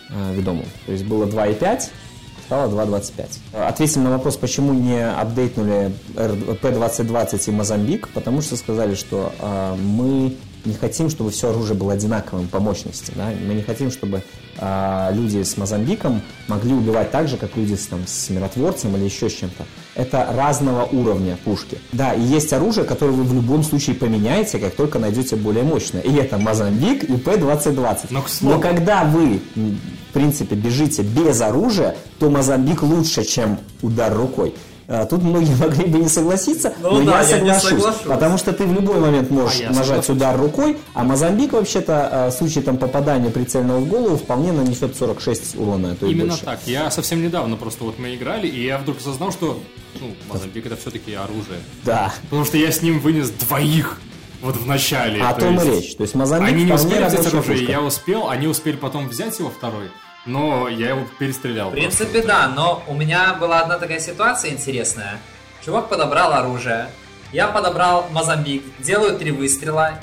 э, ведомом. То есть было 2,5, стало 2,25. Э, Ответили на вопрос, почему не апдейтнули R- P2020 и Мозамбик, потому что сказали, что э, мы не хотим, чтобы все оружие было одинаковым по мощности. да. Мы не хотим, чтобы люди с Мозамбиком могли убивать так же, как люди с, там, с миротворцем или еще с чем-то. Это разного уровня пушки. Да, и есть оружие, которое вы в любом случае поменяете, как только найдете более мощное. И это Мозамбик и P2020. Но, к слову- Но когда вы, в принципе, бежите без оружия, то Мозамбик лучше, чем удар рукой. А, Тут многие могли бы не согласиться, Ну но да, я я не соглашусь. соглашусь. Потому что ты в любой момент можешь А я нажать соглашусь. удар рукой, а Мозамбик вообще-то а, в случае там попадания прицельного в голову вполне нанесет 46 урона, а то и Именно больше. так. Я совсем недавно просто вот мы играли, и я вдруг осознал, что ну, Мозамбик это все-таки оружие. Да. Потому что я с ним вынес двоих вот в начале. А о то том и есть речь. То есть Мозамбик Они не успели взять оружие, я успел, они успели потом взять его второй, но я его перестрелял. В принципе, да, но у меня была одна такая ситуация интересная. Чувак подобрал оружие, я подобрал Мозамбик, делаю три выстрела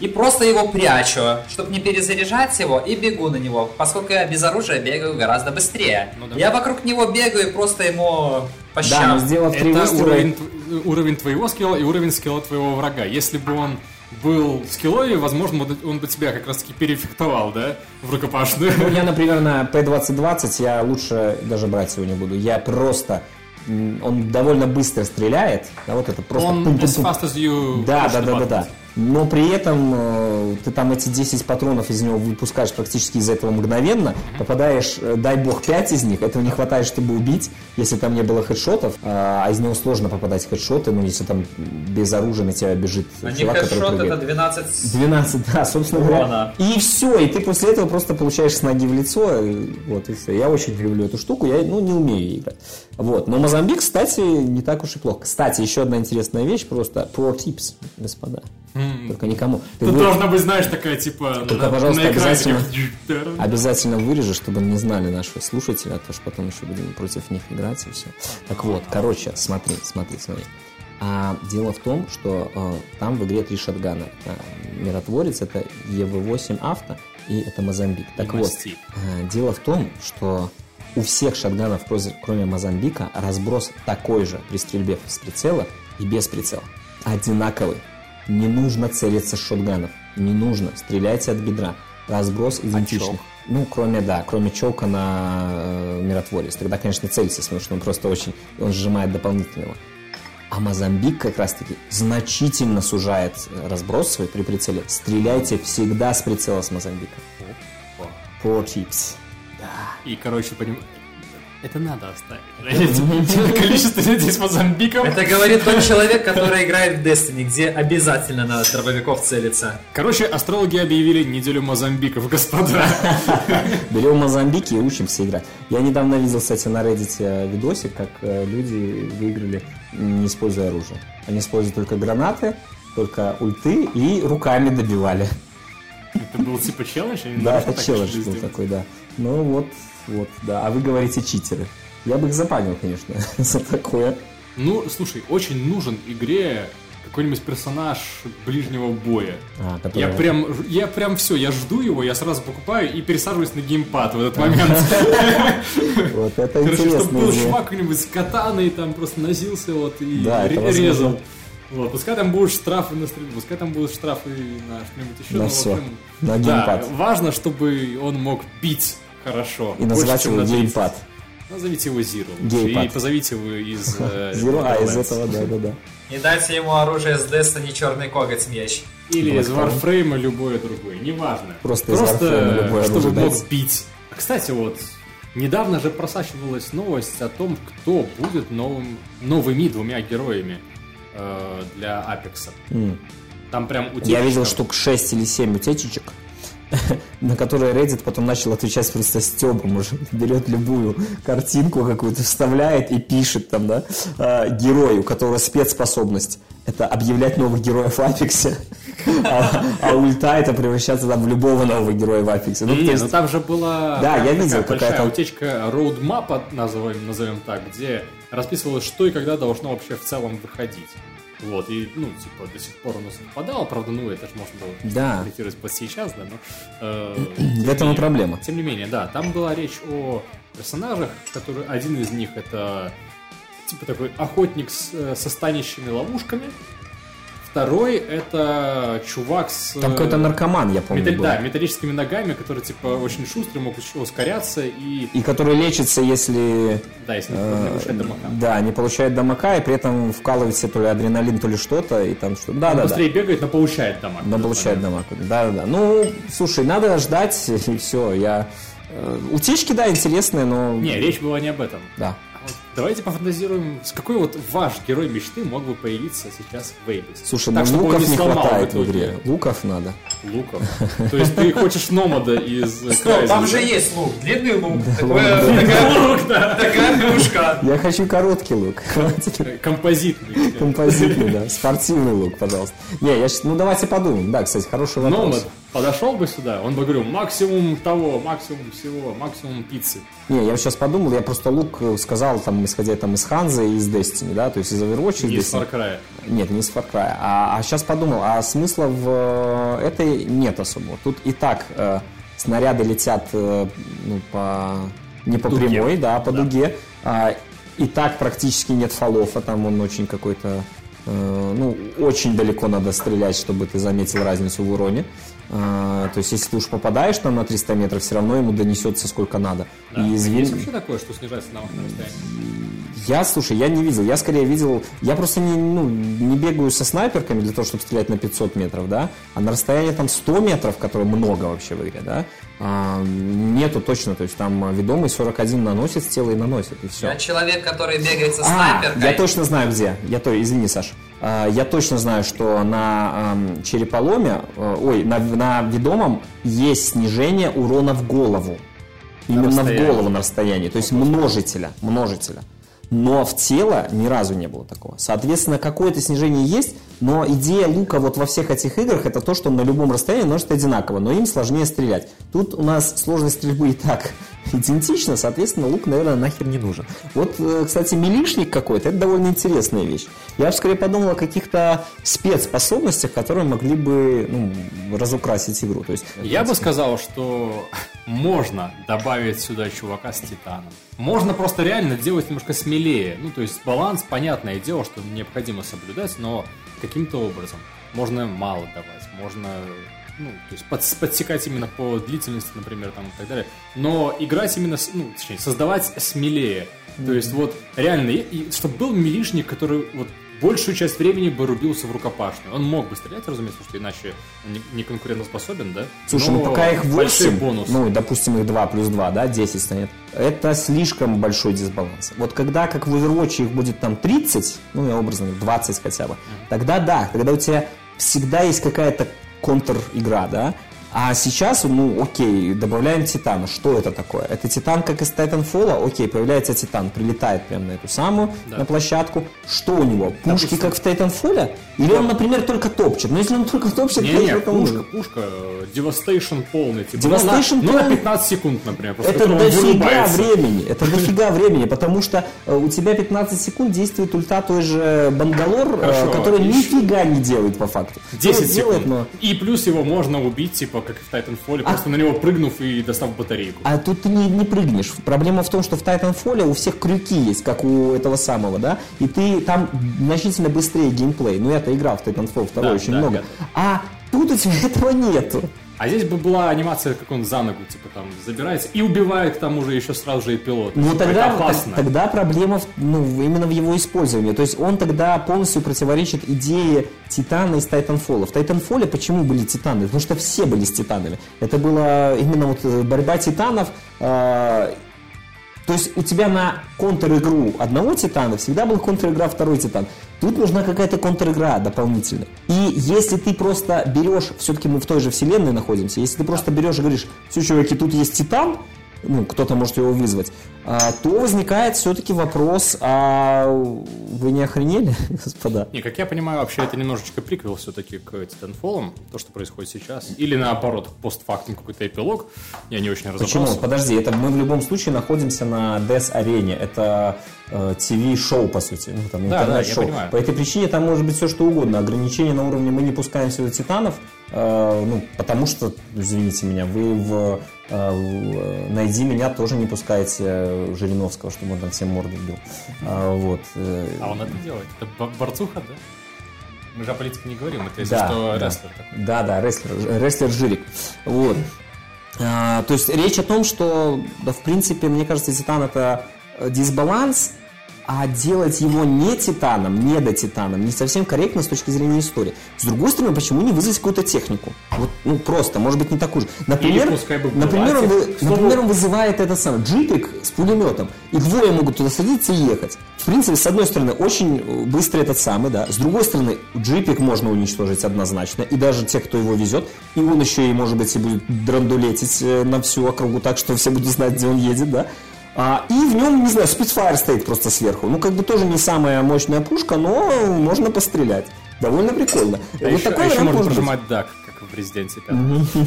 и просто его прячу, чтобы не перезаряжать его, и бегу на него, поскольку я без оружия бегаю гораздо быстрее. Ну да. Я вокруг него бегаю и просто ему по Да, щам. но сделав три Это выстрела... уровень, уровень твоего скилла и уровень скилла твоего врага. Если бы он был скилловее, возможно, он- бы тебя как раз таки перефектовал, да, в рукопашную. Ну, я, например, на P2020 я лучше даже брать его не буду. Я просто... Он довольно быстро стреляет. Да, вот это просто... Он as fast as you Да, да, да, да, да. Но при этом э, ты там эти 10 патронов из него выпускаешь практически из этого мгновенно, попадаешь, э, дай бог, 5 из них, этого не хватает, чтобы убить, если там не было хедшотов, а из него сложно попадать хедшоты, ну, если там без оружия на тебя бежит А не чувак, который хедшот, прыгает. это 12... 12, да, собственно говоря. Урона. И все, и ты после этого просто получаешь с ноги в лицо, и вот и все. Я очень люблю эту штуку, я, ну, не умею играть. Вот, но Мозамбик, кстати, не так уж и плохо. Кстати, еще одна интересная вещь, просто pro tips, господа. Только никому. Ты Тут вы- должна быть, знаешь, такая, типа, Только, на, пожалуйста, на обязательно- Обязательно вырежешь, чтобы не знали наши слушатели, а то что потом еще будем против них играть и все. Так вот, короче, смотри, смотри, смотри. А дело в том, что э, там в игре три шотгана. Это миротворец, это EV8 авто и это Мозамбик. Так вот, Мастиф. э, дело в том, что у всех шотганов, кроме- кроме Мозамбика, разброс такой же при стрельбе с прицела и без прицела. Одинаковый. Не нужно целиться с шотганов. Не нужно. Стреляйте от бедра. Разброс идентичный. чок? Ну, кроме, да, кроме чока на э, миротворец. Тогда, конечно, целься, потому что он просто очень... Он сжимает дополнительного. А Мозамбик как раз-таки значительно сужает э, разброс свой при прицеле. Стреляйте всегда с прицела с Мозамбика. Опа. Pro tips. И, короче, поним... Это надо оставить. Количество людей с Мозамбиком. Это говорит тот человек, который играет в Destiny, где обязательно надо дробовиков целиться. Короче, астрологи объявили неделю Мозамбиков, господа. Берем Мозамбики и учимся играть. Я недавно видел, кстати, на Reddit э, видосик, как э, люди выиграли, не используя оружие. Они используют только гранаты, только ульты и руками добивали. Это был типа челлендж? Да, это челлендж был такой, да. Ну вот, вот, да. А вы говорите читеры. Я бы их запанил, конечно, за такое. Ну, слушай, очень нужен игре какой-нибудь персонаж ближнего боя. А, который- Я прям, я прям все, я жду его, я сразу покупаю и пересаживаюсь на геймпад в этот момент. Вот это Короче, чтобы интересно. был чувак какой-нибудь с катаной, там просто носился вот и резал. Вот, пускай там будут штрафы на стрельбу, пускай там будут штрафы на что-нибудь еще. На но, в всё. общем, На да, геймпад. важно, чтобы он мог бить хорошо. И называть его на 30. геймпад. Назовите его Zero. Геймпад. И позовите его из... э, Zero, а, из этого, да-да-да. Не дайте ему оружие с Destiny черный коготь меч. Или из. Warframe любое другое, неважно. Просто Warframe любое чтобы мог бить. А, Кстати, вот, недавно же просачивалась новость о том, кто будет новым, новыми двумя героями э, для Апекса. М. Там прям утечка. Я видел штук 6 или 7 утечечек, на которые Reddit потом начал отвечать просто стебом уже. Берет любую картинку какую-то, вставляет и пишет там, да, э, герой, у которого спецспособность. Это объявлять новых героев в Апексе. А, а ульта это превращаться там в любого нового героя в Апексе. Ну, Не, то есть- ну там же была Да, я видел, какая-то- утечка роудмапа, назовем, назовем так, где расписывалось, что и когда должно вообще в целом выходить. Вот, и, ну, типа, до сих пор оно совпадало, правда, ну, это же можно было Да. корректировать под сейчас, да, но... э, В этом и проблема. Тем не менее, да, там была речь о персонажах, которые, один из них это, типа, такой охотник с, э, со станищими ловушками, второй это чувак с... Там какой-то наркоман, я помню, Металл- был. Да, металлическими ногами, который типа очень шустрый, мог ускоряться и И который лечится, если да, если не Э, нарушать дамага. Да, не получает дамака, и при этом вкалывает себе то ли адреналин, то ли что-то, и там что-то. Да, Он да, да. быстрее бегает, но получает дамаг. Но получает дамаг. Да, да, да. Ну, слушай, надо ждать, и все. Я... э, Утечки, да, интересные, но... Не, речь была не об этом. Да. Давайте пофантазируем, с какой вот ваш герой мечты мог бы появиться сейчас в Эйбис. Слушай, Так, ну чтобы он луков не сломал хватает в игре. Луков надо. Луков. То есть ты хочешь номада из Стоп, там же есть лук, длинный лук, такое- такая такая плюшка. Я хочу короткий лук. Э, Композитный. Композитный, да. Спортивный лук, пожалуйста. Не, я ну давайте подумаем. Да, кстати, хороший вопрос. Номад подошел бы сюда, он бы говорил максимум того, максимум всего, максимум пиццы. Не, я сейчас подумал, я просто лук э, сказал, там, исходя там из Ханзы и из Destiny, да, то есть из Overwatch, Не из из Destiny. Far Cry. Нет, не из Far Cry. А, сейчас подумал, а смысла в э, этой нет особо. Тут и так э, снаряды летят э, ну, по не по Дуге. прямой, да, а по Да. дуге. А, и так практически нет фолов, а там он очень какой-то ну, очень далеко надо стрелять, чтобы ты заметил разницу в уроне. А, то есть, если ты уж попадаешь там на 300 метров, все равно ему донесется сколько надо. Да. И извини- Есть вообще такое, что снижается навык на расстоянии? Я, слушай, я не видел. Я скорее видел... Я просто не, ну, не бегаю со снайперками для того, чтобы стрелять на 500 метров, да? А на расстоянии там 100 метров, которое много вообще в игре, да? а, нету точно. То есть там ведомый 41 наносит с и наносит, и все. Я человек, который бегает со А, снайперкой. я точно знаю где. Я то, извини, Саш. А, Я точно знаю, что на ам, череполоме, э, ой, на, на ведомом есть снижение урона в голову. Именно в голову на расстоянии. То есть множителя. Множителя. Но в тело ни разу не было такого. Соответственно, какое-то снижение есть, но идея лука вот во всех этих играх это то, что он на любом расстоянии наносит одинаково, но им сложнее стрелять. Тут у нас сложность стрельбы и так идентична, соответственно, лук, наверное, нахер не нужен. Вот, э, кстати, милишник какой-то, это довольно интересная вещь. Я бы скорее подумал о каких-то спецспособностях, которые могли бы ну, разукрасить игру. То есть, Я бы сказал, что можно добавить сюда чувака с титаном. Можно просто реально делать немножко смелее. Ну, то есть баланс, понятное дело, что необходимо соблюдать, но каким-то образом. Можно мало давать, можно ну, то есть подс- подсекать именно по длительности, например, там и так далее. Но играть именно, ну, точнее, создавать смелее. То есть вот реально, и, и чтобы был милишник, который вот большую часть времени бы рубился в рукопашную. Он мог бы стрелять, разумеется, потому что иначе он не, конкурентоспособен, да? Слушай, Но ну пока их большой 8, бонус. ну, допустим, их 2 плюс 2, да, 10 станет, это слишком большой дисбаланс. Вот когда, как в Overwatch, их будет там 30, ну, я образно говорю, 20 хотя бы, тогда да, тогда у тебя всегда есть какая-то контр-игра, да, а сейчас, ну, окей, добавляем Титана. Что это такое? Это Титан, как из Titanfall? Окей, появляется Титан, прилетает прямо на эту самую, Да. на площадку. Что у него? Пушки, Допустим. как в Titanfall? Или он, например, только топчет? Ну, если он только топчет, Не-не, то это он пушка, нужен. пушка, э, Devastation полный. Типа, Devastation ну, на, ну, на полный? 15 секунд, например, после Это дофига времени. Это дофига времени, потому что э, у тебя 15 секунд действует ульта той же Бангалор, э, Хорошо, который еще. нифига не делает по факту. 10 Ну, делает, секунд. но... И плюс его можно убить, типа, как и в Titanfall, просто на него прыгнув и достав батарейку. А тут ты не, не прыгнешь. Проблема в том, что в Titanfall у всех крюки есть, как у этого самого, да, и ты там значительно быстрее геймплей. Ну, я-то играл в Titanfall 2 Да, очень да, много. я- А тут у тебя этого нету. А здесь бы была анимация, как он за ногу, типа, там, забирается и убивает к тому же еще сразу же и пилот. Ну Типа, тогда, это опасно. тогда проблема в- ну, именно в его использовании. То есть он тогда полностью противоречит идее Титана из Titanfall. В Titanfall почему были Титаны? Потому что все были с Титанами. Это была именно вот э, борьба Титанов. э, то есть у тебя на контр-игру одного Титана всегда был контр-игра второй Титан. Тут нужна какая-то контр-игра дополнительная. И если ты просто берешь, все-таки мы в той же вселенной находимся, если ты просто берешь и говоришь, все, чуваки, тут есть Титан, ну, кто-то может его вызвать, а, то возникает все-таки вопрос, а вы не охренели, господа? Не, как я понимаю, вообще это немножечко приквел все-таки к Titanfall, то, что происходит сейчас. Или наоборот, постфактум какой-то эпилог. Я не очень разобрался. Почему? Подожди, это мы в любом случае находимся на DES-арене. Это э, ТВ-шоу, по сути. Ну, там, Да, да, интернет-шоу. понимаю. По этой причине там может быть все что угодно. Ограничения на уровне мы не пускаем сюда титанов, э, ну, потому что, извините меня, вы в «Найди меня» тоже не пускаете э, Жириновского, чтобы он там всем морды бил. А, вот. э, А он это делает. Это бо- борцуха, да? Мы же о политике не говорим, это если Да, что да. рестлер такой. Да, да, рестлер, рестлер Жирик. Вот. А, то есть речь о том, что, да, в принципе, мне кажется, Титан это э, дисбаланс, а делать его не Титаном, не до Титаном, не совсем корректно с точки зрения истории. С другой стороны, почему не вызвать какую-то технику? Вот, ну, просто, может быть, не такую же. Например, бы например, он, вы- например, он вызывает этот самый джипик с пулеметом. И двое могут туда садиться и ехать. В принципе, с одной стороны, очень быстро этот самый, да. С другой стороны, джипик можно уничтожить однозначно. И даже те, кто его везет. И он еще и, может быть, и будет драндулетить э, на всю округу так, что все будут знать, где он едет, да. А, и в нем, не знаю, спидфайр стоит просто сверху. Ну, как бы тоже не самая мощная пушка, но можно пострелять. Довольно прикольно. А вот еще, такой а еще можно быть. прожимать дак, Резиденте 5.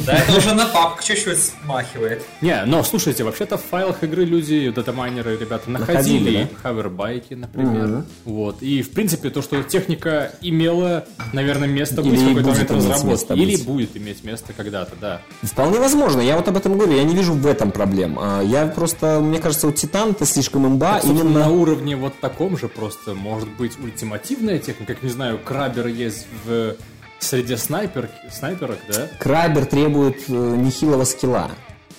Да, это уже на папку чуть-чуть смахивает. Не, но слушайте, вообще-то в файлах игры люди, датамайнеры, ребята, Находили, находили хавербайки, например. Вот. И, в принципе, то, что техника имела, наверное, место быть в какой-то момент разработки. Или будет иметь место когда-то, да. Вполне возможно, я вот об этом говорю, я не вижу в этом проблем. А, Я просто, мне кажется, вот Титан это слишком имба, Собственно, именно... на уровне вот таком же просто может быть ультимативная техника, как, не знаю, крабер есть в среде снайпер, снайперок, да? Крабер требует э, нехилого скилла,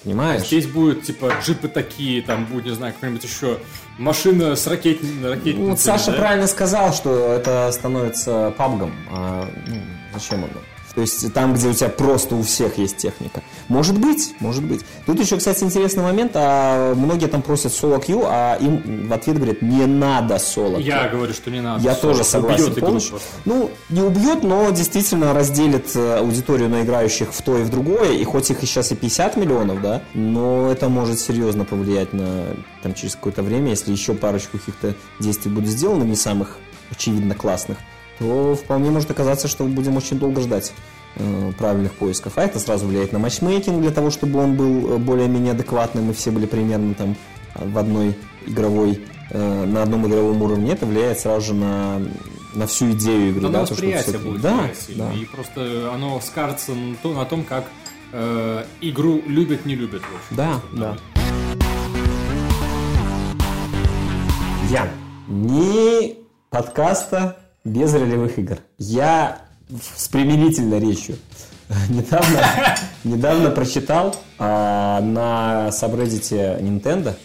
понимаешь? Здесь будут, типа, джипы такие, там будет, не знаю, какая-нибудь еще машина с ракет... ракетницей, Ну, вот Саша да? правильно сказал, что это становится пабгом. А, ну, зачем оно? То есть там, где у тебя просто у всех есть техника. Может быть, может быть. Тут еще, кстати, интересный момент. А многие там просят соло Q, а им в ответ говорят, не надо соло Q. Я говорю, что не надо. Я Всё, тоже согласен убьет игру полностью. просто. Ну, не убьет, но действительно разделит э, аудиторию на играющих в то и в другое. И хоть их и сейчас и 50 миллионов, да, но это может серьезно повлиять на там через какое-то время, если еще парочку каких-то действий будут сделаны, не самых очевидно классных, то вполне может оказаться, что будем очень долго ждать э, правильных поисков. А это сразу влияет на матчмейкинг для того, чтобы он был э, более-менее адекватным и все были примерно там в одной игровой, э, на одном игровом уровне. Это влияет сразу же на, на всю идею игры. Да, восприятие всё-таки- будет да, сильно. да. И просто оно скажется на то- на том, как э, игру любят, не любят. В общем. Да, да. Ян, ни подкаста без ролевых игр. Я с примирительной речью недавно, недавно прочитал а, на сабреддите Nintendo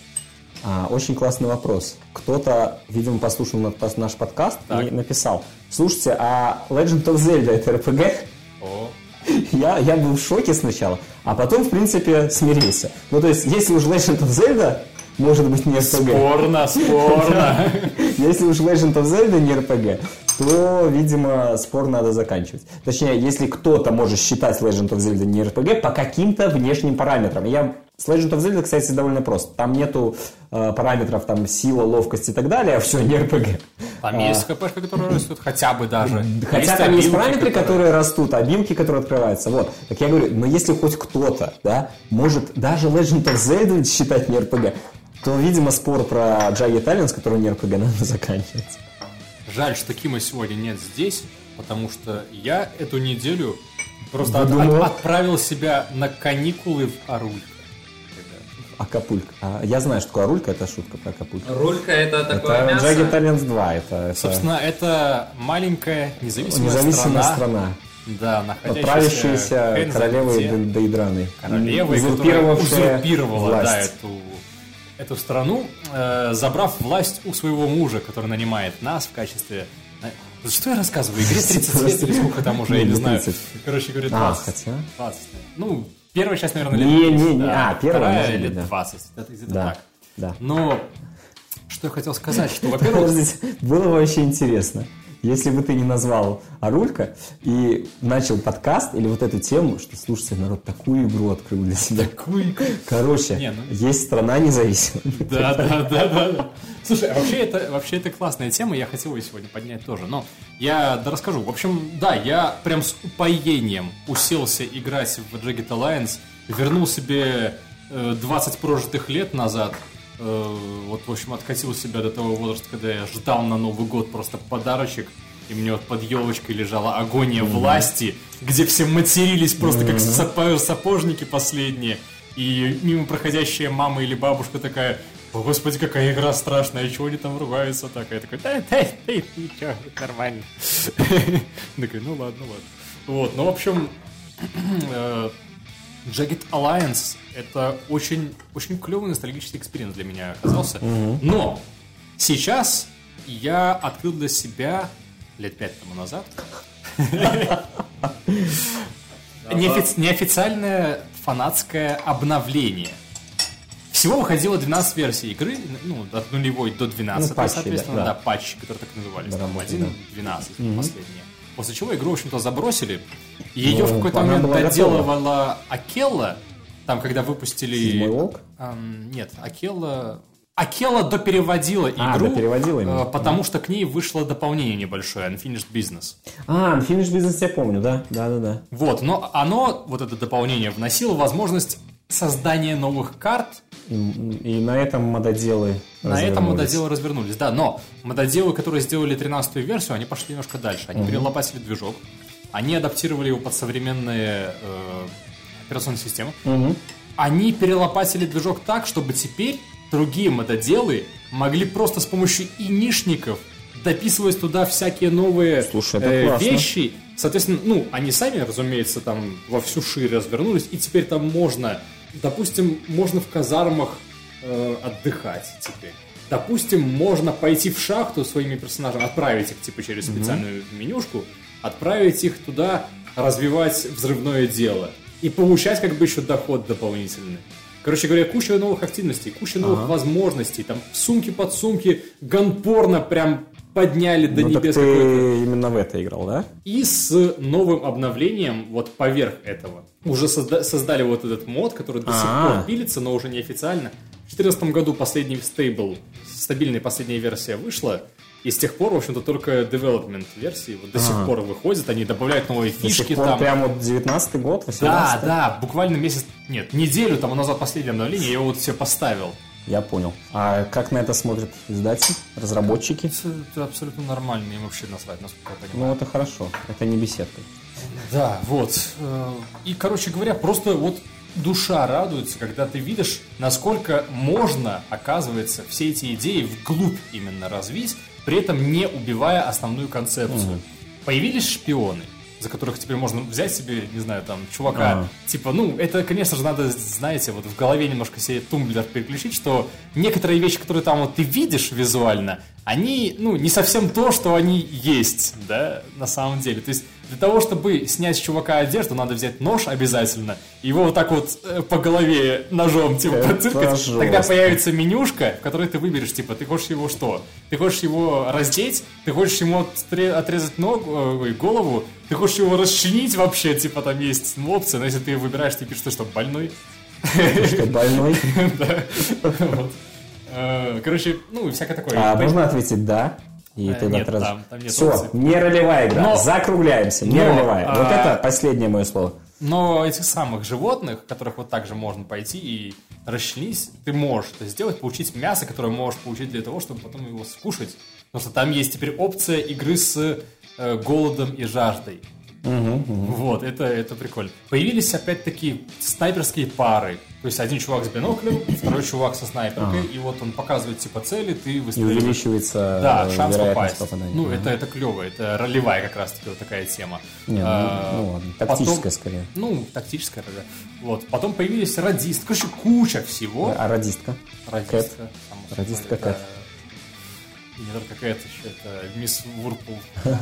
а, очень классный вопрос. Кто-то, видимо, послушал на- пос- наш подкаст Так. и написал, слушайте, а Legend of Zelda это RPG? О, Я, я был в шоке сначала, а потом, в принципе, смирился. Ну, то есть, если уж Legend of Zelda может быть не RPG, спорно, спорно. если уж Legend of Zelda не RPG, то, видимо, спор надо заканчивать. Точнее, если кто-то может считать Legend of Zelda не RPG по каким-то внешним параметрам. Я с Legend of Zelda, кстати, довольно просто. Там нету э, параметров там сила, ловкость и так далее, а все не RPG. Там есть ХПшка, которая растет, хотя бы даже. Хотя там есть обилки, параметры, которые растут, обилки, которые открываются. Вот. Так я говорю, но если хоть кто-то, да, может даже Legend of Zelda считать не RPG, то, видимо, спор про Jagged Alliance, который не RPG, надо заканчивать. Жаль, что Кима сегодня нет здесь, потому что я эту неделю просто от- от- отправил себя на каникулы в Арулька. Акапулько. А, я знаю, что такое Арулька, это шутка про Акапулько. Рулька это такое Это мясо. Jagged Alliance 2, это, это Собственно, это маленькая независимая, независимая страна, страна, да, находящаяся правящаяся. Д- Дейдраны. королевой, которая Узурпировавшая узурпировала да, эту, эту страну, э, забрав власть у своего мужа, который нанимает нас в качестве... на- Что я рассказываю? Игре 30 лет или сколько там уже, я Не, не не знаю. 30. Короче говоря, А, 20. хотя... 20. Ну, первая часть, наверное, Не, лет 30, не, не, да. а, первая, Вторая лет да. 20. Это где-то Да, так. да. Но что я хотел сказать, что, во-первых, было вообще интересно, если бы ты не назвал Арулька и начал подкаст или вот эту тему, что, слушайте, народ такую игру открыл для себя. такую Короче, Не, ну- есть страна независимая. Да, да, да, да. Слушай, а вообще это, вообще это классная тема, я хотел ее сегодня поднять тоже, но я да расскажу. В общем, да, я прям с упоением уселся играть в Jagged Alliance, вернул себе э, 20 прожитых лет назад, Э, вот, в общем, откатил себя до того возраста, когда я ждал на Новый год просто подарочек, и мне вот под елочкой лежала агония власти, где все матерились просто как сапо- сапожники последние. И мимо проходящая мама или бабушка такая, о, господи, какая игра страшная, чего они там ругаются так? А я такой, да, да, да, ничего, нормально. Такой, ну ладно, ладно. Вот, ну, в общем, э, Jagged Alliance это очень, очень клевый ностальгический experience для меня оказался. Но сейчас я открыл для себя лет пять тому назад неофи- неофициальное фанатское обновление. Всего выходило 12 версий игры, ну, от нулевой до 12, Ну, патчи, соответственно, да, да, да. патчи, которые так назывались. Там Доработали, 1, 12, последние. После чего игру, в общем-то, забросили. Ее Ну, в какой-то момент доделывала Акелла, там, когда выпустили... Седьмой волк? Ам, нет, Акелла... Акелла допереводила А, игру, допереводила именно. э, потому что к ней вышло дополнение небольшое, Unfinished Business. А, Finish Business я помню, да, да, да, да. Вот, но оно, вот это дополнение, вносило возможность создания новых карт. И, и на этом мододелы На этом мододелы развернулись, да, но мододелы, которые сделали 13-ю версию, они пошли немножко дальше. Они перелопатили движок, они адаптировали его под современные э, операционные системы. Мгм. Они перелопатили движок так, чтобы теперь другие мододелы могли просто с помощью инишников дописывать туда всякие новые Слушай, э, классно. вещи. Соответственно, ну, они сами, разумеется, там во всю шире развернулись, и теперь там можно, допустим, можно в казармах э, отдыхать теперь. Допустим, можно пойти в шахту своими персонажами, отправить их типа через специальную менюшку, отправить их туда, развивать взрывное дело и получать как бы еще доход дополнительный. Короче говоря, куча новых активностей, куча новых Ага. возможностей. Там сумки под сумки, ганпорно прям подняли до Ну, так небес ты какой-то. именно в это играл, да? И с новым обновлением, вот поверх этого, уже созда- создали вот этот мод, который до сих А. пор пилится, но уже неофициально. В 2014 году последний стейбл, стабильная последняя версия вышла, и с тех пор, в общем-то, только development версии вот до сих Ага. пор выходят, они добавляют новые До сих фишки пор там. прям вот 19 год, 18 Да, да, буквально месяц, нет, неделю тому назад последнее обновление, я его вот все поставил. Я понял. А как на это смотрят издатели, разработчики? Это, это абсолютно нормально, им вообще насрать, насколько я понимаю. Ну, это хорошо. Это не беседка. Да, вот. Э, И, короче говоря, просто вот душа радуется, когда ты видишь, насколько можно, оказывается, все эти идеи вглубь именно развить, при этом не убивая основную концепцию. Появились шпионы, за которых теперь можно взять себе, не знаю, там, чувака, Ага. типа, ну, это, конечно же, надо, знаете, вот в голове немножко себе тумблер переключить, что некоторые вещи, которые там вот ты видишь визуально, они, ну, не совсем то, что они есть, да, на самом деле. То есть для того, чтобы снять с чувака одежду, надо взять нож обязательно, его вот так вот э, по голове ножом, типа, Это. Тогда появится менюшка, в которой ты выберешь, типа, ты хочешь его что? Ты хочешь его раздеть? Ты хочешь ему отре- отрезать ногу, э, голову? Ты хочешь его расчленить вообще? Типа, там есть опция, но если ты выбираешь, ты пишешь, ты что, больной? Что, больной? Да. Э, Короче, ну, и всякое такое. А можно ответить «да»? И Э, тогда нет, ты раз- там- там нет Все, опций. не ролевая игра. Но- Закругляемся, не но, ролевая. Вот а- это последнее мое слово. Но этих самых животных, которых вот так же можно пойти и расчленить, ты можешь это сделать, получить мясо, которое можешь получить для того, чтобы потом его скушать. Потому что там есть теперь опция игры с э, голодом и жаждой. Вот, это, это прикольно. Появились опять-таки снайперские пары. То есть один чувак с биноклем, второй чувак со снайперкой, и вот он показывает типа цели, ты И выстреливаешь. увеличивается Да, э, шанс вероятность попасть. попадания. Ну, Ага. это, это клево, это ролевая как раз-таки вот такая тема. Не, ну, А, ну ладно, потом- тактическая скорее. Ну, тактическая, да. Вот. Потом появились радисты. Короче, куча всего. А радистка? Радистка. собой, Радистка Кэт. Не только какая-то еще, это мисс Вурпул.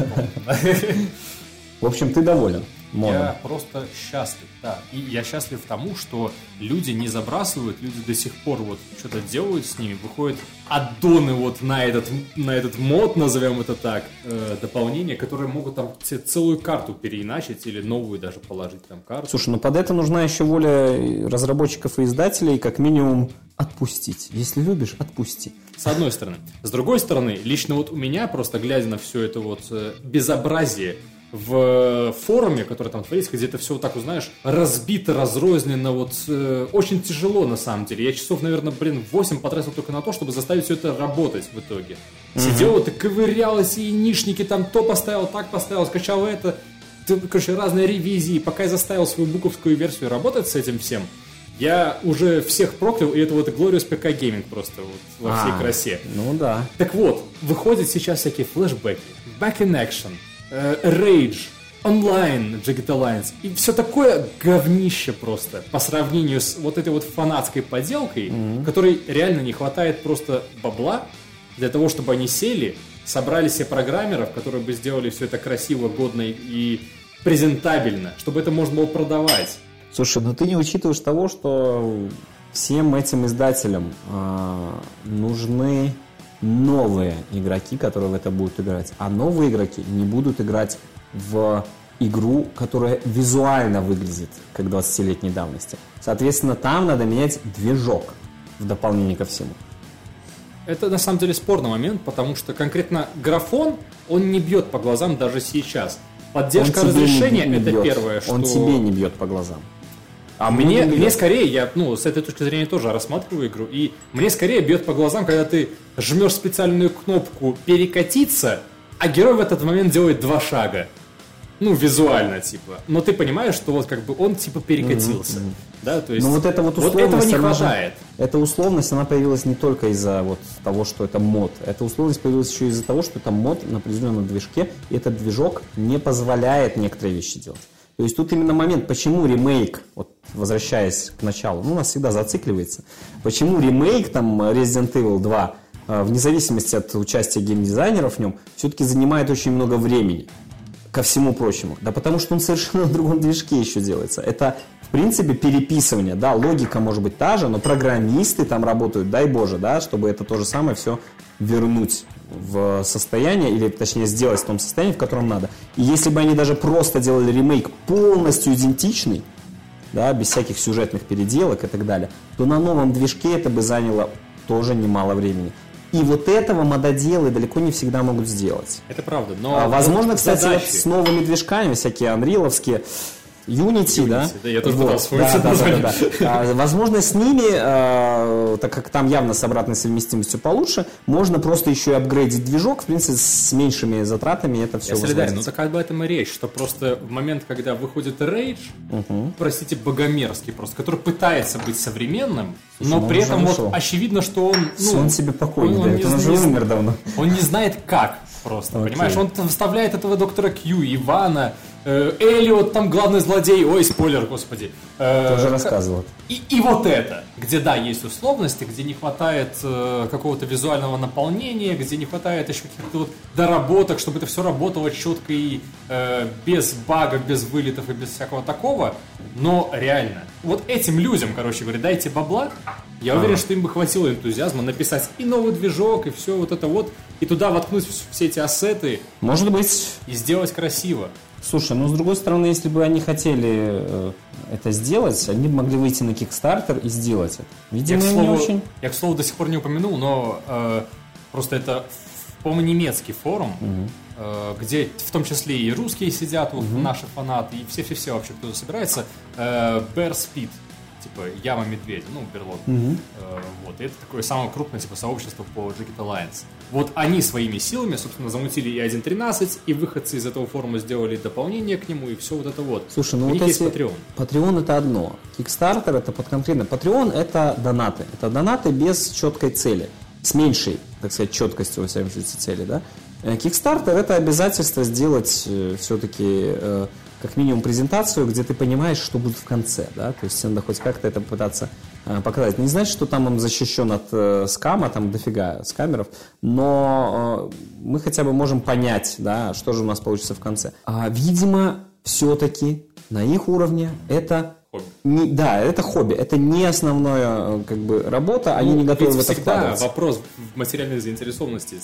В общем, ты доволен модом. Я просто счастлив, да. И я счастлив тому, что люди не забрасывают, люди до сих пор вот что-то делают с ними, выходят аддоны вот на этот, на этот мод, назовем это так, э, дополнения, которые могут там целую карту переиначить или новую даже положить там карту. Слушай, ну под это нужна еще воля разработчиков и издателей, как минимум отпустить. Если любишь, отпусти. С одной стороны. С другой стороны, лично вот у меня, просто глядя на все это вот э, безобразие в форуме, который там творится, где это все вот так, вот, знаешь, разбито, разрознено, вот э, очень тяжело на самом деле. Я часов, наверное, блин, 8 потратил только на то, чтобы заставить все это работать в итоге. Сидел вот и ковырялась, и нишники там то поставил, так поставил, скачал это. Ты, Короче, разные ревизии. Пока я заставил свою буковскую версию работать с этим всем, я уже всех проклял, и это вот Glorious PK Gaming просто вот во всей А, красе. Ну да. Так вот, выходят сейчас всякие флешбеки, back in action, Rage, онлайн Jagged Alliance, и все такое говнище просто по сравнению с вот этой вот фанатской поделкой, которой реально не хватает просто бабла для того, чтобы они сели, собрали себе программеров, которые бы сделали все это красиво, годно и презентабельно, чтобы это можно было продавать. Слушай, ну ты не учитываешь того, что всем этим издателям э, нужны новые игроки, которые в это будут играть. А новые игроки не будут играть в игру, которая визуально выглядит как 20-летней давности. Соответственно, там надо менять движок в дополнение ко всему. Это на самом деле спорный момент, потому что конкретно графон, он не бьет по глазам даже сейчас. Поддержка разрешения это бьет. первое, что... Он тебе не бьет по глазам. А мне, не мне скорее, я ну, с этой точки зрения тоже рассматриваю игру, и мне скорее бьет по глазам, когда ты жмешь специальную кнопку «перекатиться», а герой в этот момент делает два шага. Ну, визуально, типа. Но ты понимаешь, что вот как бы он типа перекатился. Да, то есть... Но Ну, вот это вот вот условность, этого не она хватает. Эта условность, она появилась не только из-за вот того, что это мод. Эта условность появилась еще из-за того, что это мод на определенном движке, и этот движок не позволяет некоторые вещи делать. То есть тут именно момент, почему ремейк, вот возвращаясь к началу, ну, у нас всегда зацикливается, почему ремейк там Resident Evil 2, э, вне зависимости от участия геймдизайнеров в нем, все-таки занимает очень много времени ко всему прочему? Да потому что он совершенно на другом движке еще делается. Это, в принципе, переписывание, да, логика может быть та же, но программисты там работают, дай боже, да, чтобы это то же самое все вернуть в состояние, или точнее сделать в том состоянии, в котором надо. И если бы они даже просто делали ремейк полностью идентичный, да, без всяких сюжетных переделок и так далее, то на новом движке это бы заняло тоже немало времени. И вот этого мододелы далеко не всегда могут сделать. Это правда, но... А, возможно, кстати, задачи- с новыми движками, всякие анриловские, Unity, да? да, я тоже Вот, пытался да, да, да, название. да. А, Возможно, с ними, э, так как там явно с обратной совместимостью получше, можно просто еще и апгрейдить движок, в принципе, с меньшими затратами это все Я солидарен, ну так об этом и речь, что просто в момент, когда выходит Рейдж, простите, богомерзкий просто, который пытается быть современным, Слушай, но ну при он этом вот очевидно, что он... Ну, он себе покой он дает, не он уже умер давно. Он не знает как просто, Окей. понимаешь? Он вставляет этого доктора Кью, Ивана, э, Элиот там главный злодей, ой, спойлер, господи. Э, Ты уже ка- рассказывал. И, и вот это, где да, есть условности, где не хватает э, какого-то визуального наполнения, где не хватает еще каких-то вот доработок, чтобы это все работало четко и э, без багов, без вылетов и без всякого такого. Но реально, вот этим людям, короче говоря, дайте бабла, я уверен, что им бы хватило энтузиазма написать и новый движок, и все вот это вот, и туда воткнуть вс- все эти ассеты Может быть, и сделать красиво. Слушай, ну с другой стороны, если бы они хотели э, это сделать, они бы могли выйти на Kickstarter и сделать это. Я, Видимо, к им слову, не очень. я, к слову, до сих пор не упомянул, но э, просто это, по-моему, немецкий форум, э, где в том числе и русские сидят, вот наши фанаты, и все-все-все вообще, кто собирается, э, Bear Speed, типа Яма Медведя, ну, Берлог. Э, вот, и это такое самое крупное, типа, сообщество по Jacket Alliance. Вот они своими силами, собственно, замутили и 1.13, и выходцы из этого форума сделали дополнение к нему, и все вот это вот. Слушай, ну У вот есть эти... Patreon. Patreon это одно. Kickstarter это под конкретно. Patreon это донаты. Это донаты без четкой цели. С меньшей, так сказать, четкостью, во всяком случае, цели, да. Э, Kickstarter это обязательство сделать все-таки как минимум презентацию, где ты понимаешь, что будет в конце, да, то есть надо хоть как-то это пытаться э, показать. Не значит, что там он защищен от э, скама, там дофига скамеров, но э, мы хотя бы можем понять, да, что же у нас получится в конце. А, видимо, все-таки на их уровне это Хобби. не, да, это хобби, это не основная э, как бы работа, они не готовы Ну, в это всегда вкладываться. вопрос в материальной заинтересованности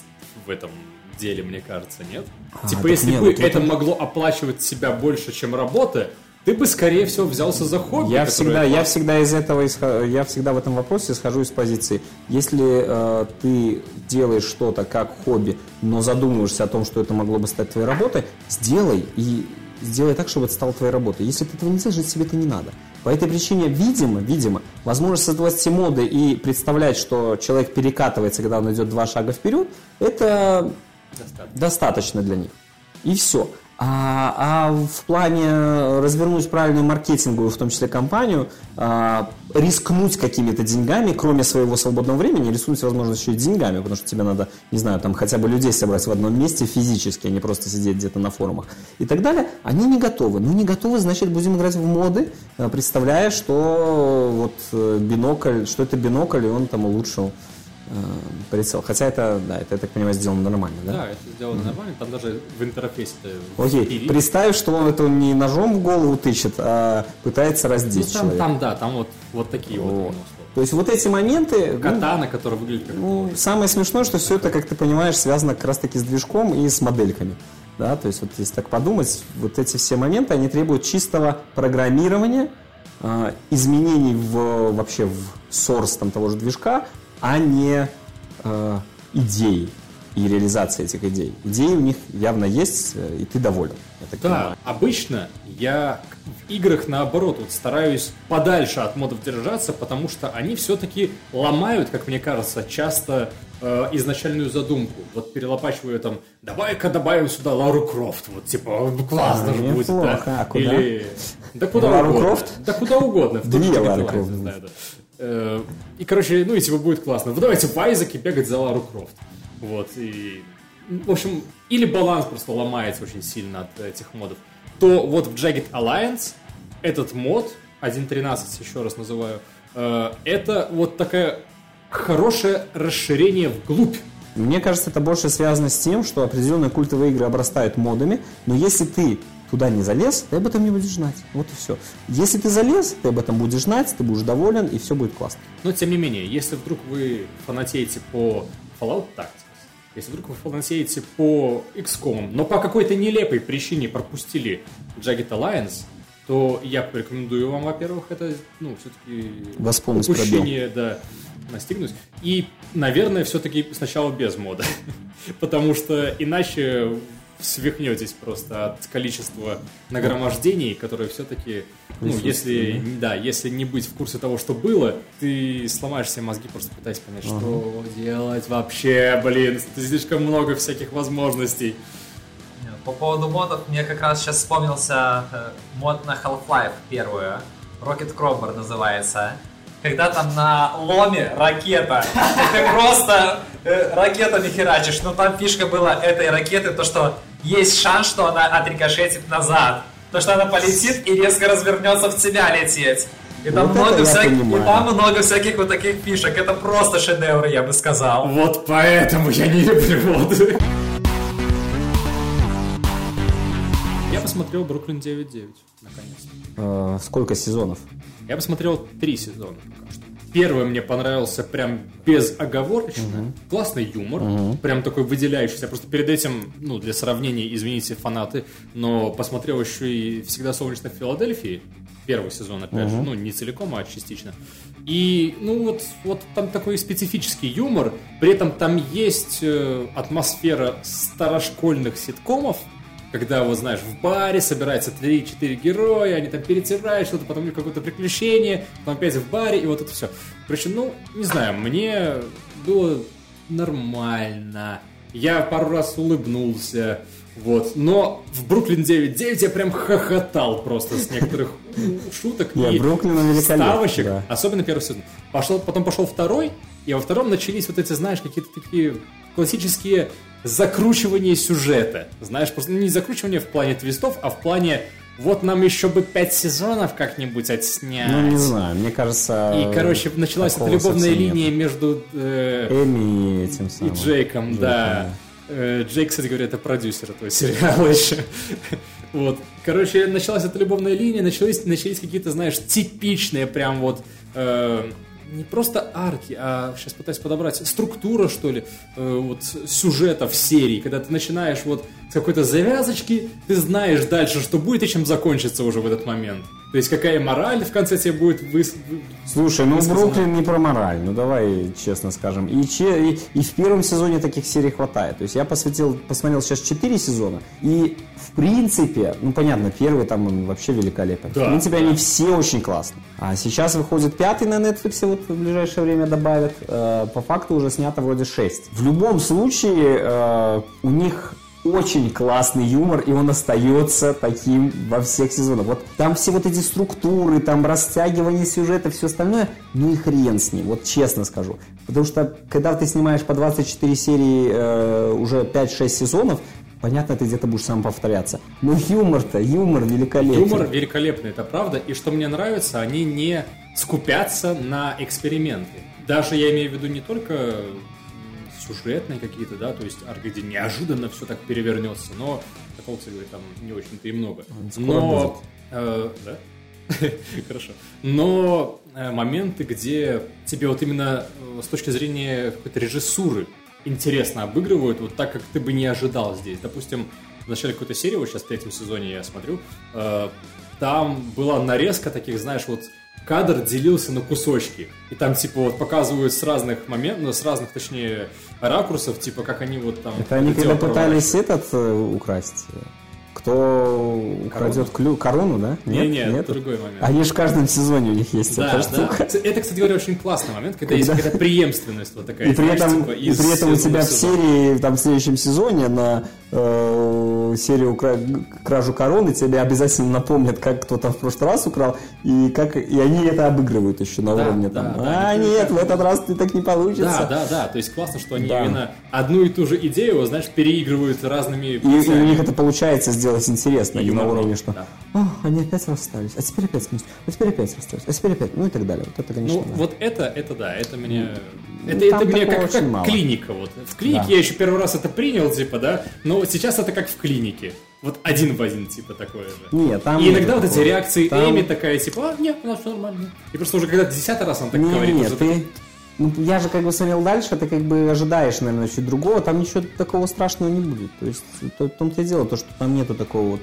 в этом деле, мне кажется, нет? А, типа, если нет, бы вот это это- могло оплачивать себя больше, чем работа, ты бы, скорее всего, взялся за хобби. Я всегда, я всегда из этого, я всегда в этом вопросе исхожу из позиции. Если э, ты делаешь что-то как хобби, но задумываешься о том, что это могло бы стать твоей работой, сделай и сделай так, чтобы это стало твоей работой. Если ты этого не делаешь, тебе это не надо. По этой причине, видимо, видимо, возможность создавать все моды и представлять, что человек перекатывается, когда он идет два шага вперед, это Достаточно. достаточно для них. И все. А, а в плане развернуть правильную маркетинговую, в том числе компанию, а, рискнуть какими-то деньгами, кроме своего свободного времени, рискнуть, возможно, еще и деньгами, потому что тебе надо, не знаю, там хотя бы людей собрать в одном месте физически, а не просто сидеть где-то на форумах и так далее, они не готовы. Ну, не готовы, значит, будем играть в моды, а, представляя, что вот э, бинокль, что это бинокль, и он там улучшил э, прицел. Хотя это, да, это, я так понимаю, сделано нормально, да? Да, это сделано нормально, там даже в интерфейсе Окей, впереди. представь, что он это не ножом в голову тычет, а пытается Ну, раздеть там, человека. там, да, там вот, вот такие вот, Вот. То есть вот эти моменты... ну, Катана, который выглядит как ну, самое смешное, что все это, как ты понимаешь, связано как раз таки с движком и с модельками. Да, то есть вот если так подумать, вот эти все моменты, они требуют чистого программирования, э, изменений в, вообще в source там, того же движка, а не э, идей и реализации этих идей. Идеи у них явно есть, э, и ты доволен. Да, понимаю. обычно я в играх наоборот вот стараюсь подальше от модов держаться, потому что они все-таки ломают, как мне кажется, часто э, изначальную задумку. Вот перелопачиваю там, давай-ка добавим сюда Лару Крофт, вот типа ну, классно А, же будет, неплохо. да. А куда? Или да куда Лару угодно. Крофт? Да куда угодно. Две Лары Крофт знаю, да. Э, И, короче, ну и типа будет классно. Вы давайте в Айзеке бегать за Лару Крофт. Вот, и... В общем, или баланс просто ломается очень сильно от этих модов. То вот в Jagged Alliance этот мод, 1.13 еще раз называю, э, это вот такая хорошее расширение вглубь. Мне кажется, это больше связано с тем, что определенные культовые игры обрастают модами, но если ты туда не залез, ты об этом не будешь знать. Вот и все. Если ты залез, ты об этом будешь знать, ты будешь доволен, и все будет классно. Но тем не менее, если вдруг вы фанатеете по Fallout Tactics, если вдруг вы фанатеете по XCOM, но по какой-то нелепой причине пропустили Jagged Alliance, то я порекомендую вам, во-первых, это, ну, все-таки Восполнить упущение, да, настигнуть. И, наверное, все-таки сначала без мода. Потому что иначе свихнетесь просто от количества нагромождений, которые все-таки, ну, если, да, если не быть в курсе того, что было, ты сломаешь себе мозги, просто пытаясь понять, что делать вообще, блин, слишком много всяких возможностей. По поводу модов, мне как раз сейчас вспомнился э, мод на Half-Life первую. Rocket Crowbar называется. Когда там на ломе ракета, ты просто э, ракетами херачишь. Но там фишка была этой ракеты, то что есть шанс, что она отрикошетит назад. То, что она полетит и резко развернется в тебя лететь. И там, Вот много, всяких, и там много всяких вот таких фишек. Это просто шедевр, я бы сказал. Вот поэтому я не люблю моды. Я посмотрел Бруклин 9.9, наконец-то. Э, сколько сезонов? Я посмотрел три сезона пока что. Первый мне понравился прям безоговорочно. Классный юмор. Прям такой выделяющийся. Просто перед этим, ну, для сравнения, извините, фанаты, но посмотрел еще и «Всегда солнечно в Филадельфии». Первый сезон, опять же. Ну, не целиком, а частично. И, ну, вот, вот там такой специфический юмор. При этом там есть э, атмосфера старошкольных ситкомов, когда, вот знаешь, в баре собираются 3-4 героя, они там перетирают что-то, потом какое-то приключение, потом опять в баре, и вот это все. Короче, ну, не знаю, мне было нормально. Я пару раз улыбнулся, вот. Но в Бруклин 9.9 я прям хохотал просто с некоторых шуток и Бруклин да. Особенно первый сезон. Пошел, потом пошел второй, и во втором начались вот эти, знаешь, какие-то такие классические закручивания сюжета. Знаешь, просто ну, не закручивание в плане твистов, а в плане вот нам еще бы пять сезонов как-нибудь отснять. Ну, не знаю, мне кажется... И, короче, началась эта любовная линия нет. между э, Эми и этим и самым. Джейком, да. Э, Джейк, кстати говоря, это продюсер этого сериала еще. Вот. Короче, началась эта любовная линия, начались, начались какие-то, знаешь, типичные прям вот... э, не просто арки, а сейчас пытаюсь подобрать структура, что ли, э, вот сюжета в серии, когда ты начинаешь вот с какой-то завязочки, ты знаешь дальше, что будет и чем закончится уже в этот момент. То есть какая мораль в конце тебе будет вы- Слушай, ну высказана. Бруклин не про мораль, ну давай честно скажем. И, че- и, и в первом сезоне таких серий хватает. То есть я посвятил, посмотрел сейчас 4 сезона, и в принципе, ну понятно, первый там он вообще великолепен. Да, в принципе, да. они все очень классные. А сейчас выходит пятый на Netflix, вот в ближайшее время добавят. Э, по факту уже снято вроде 6. В любом случае, э, у них очень классный юмор, и он остается таким во всех сезонах. Вот там все вот эти структуры, там растягивание сюжета, все остальное, ну и хрен с ним, вот честно скажу. Потому что, когда ты снимаешь по 24 серии э, уже 5-6 сезонов, понятно, ты где-то будешь сам повторяться. Но юмор-то, юмор великолепный. Юмор великолепный, это правда. И что мне нравится, они не скупятся на эксперименты. Даже я имею в виду не только сюжетные какие-то, да, то есть где неожиданно все так перевернется, но такого, кстати говоря, там не очень-то и много. скоро Но, э, да? Хорошо. Но э, моменты, где тебе вот именно э, с точки зрения какой-то режиссуры интересно обыгрывают, вот так, как ты бы не ожидал здесь. Допустим, в начале какой-то серии, вот сейчас в третьем сезоне я смотрю, э, там была нарезка таких, знаешь, вот кадр делился на кусочки. И там, типа, вот показывают с разных моментов, ну, с разных, точнее, ракурсов, типа, как они вот там... Это они когда пытались этот э, украсть, э, кто украдет клю, корону, да? Не, не, это другой момент. Они же в каждом сезоне у них есть Да, эта да. штука. Это, кстати говоря, очень классный момент, когда, есть Когда- какая-то преемственность вот такая. И при знаешь, этом, типа, и при этом у тебя в серии, там, в следующем сезоне на э, серию кра- кражу короны тебе обязательно напомнят, как кто там в прошлый раз украл, и как и они это обыгрывают еще на Да, уровне да, там. да, а, нет, в этот раз ты так не получится. Да, да, да. То есть классно, что они Да. именно одну и ту же идею, знаешь, переигрывают разными И, и у них это получается сделать интересно, И и на уровне, что да. «А, они опять расстались, а теперь опять вместе, а теперь опять расстались, а теперь опять, ну и так далее. Вот это, конечно, Ну, да. вот это, это да, это мне... Ну, Это, там это мне как, как мало. клиника, вот. В клинике Да. я еще первый раз это принял, типа, да, но сейчас это как в клинике. Вот один в один, типа, такое же. Нет, там И иногда вот эти такого. реакции Там- Эми такая, типа, а, нет, у нас все нормально. И просто уже когда десятый раз он так Не, говорит, нет, уже ты... Ну, я же как бы смотрел дальше, ты как бы ожидаешь, наверное, чуть другого, там ничего такого страшного не будет. То есть, то, в том-то и дело, то, что там нету такого вот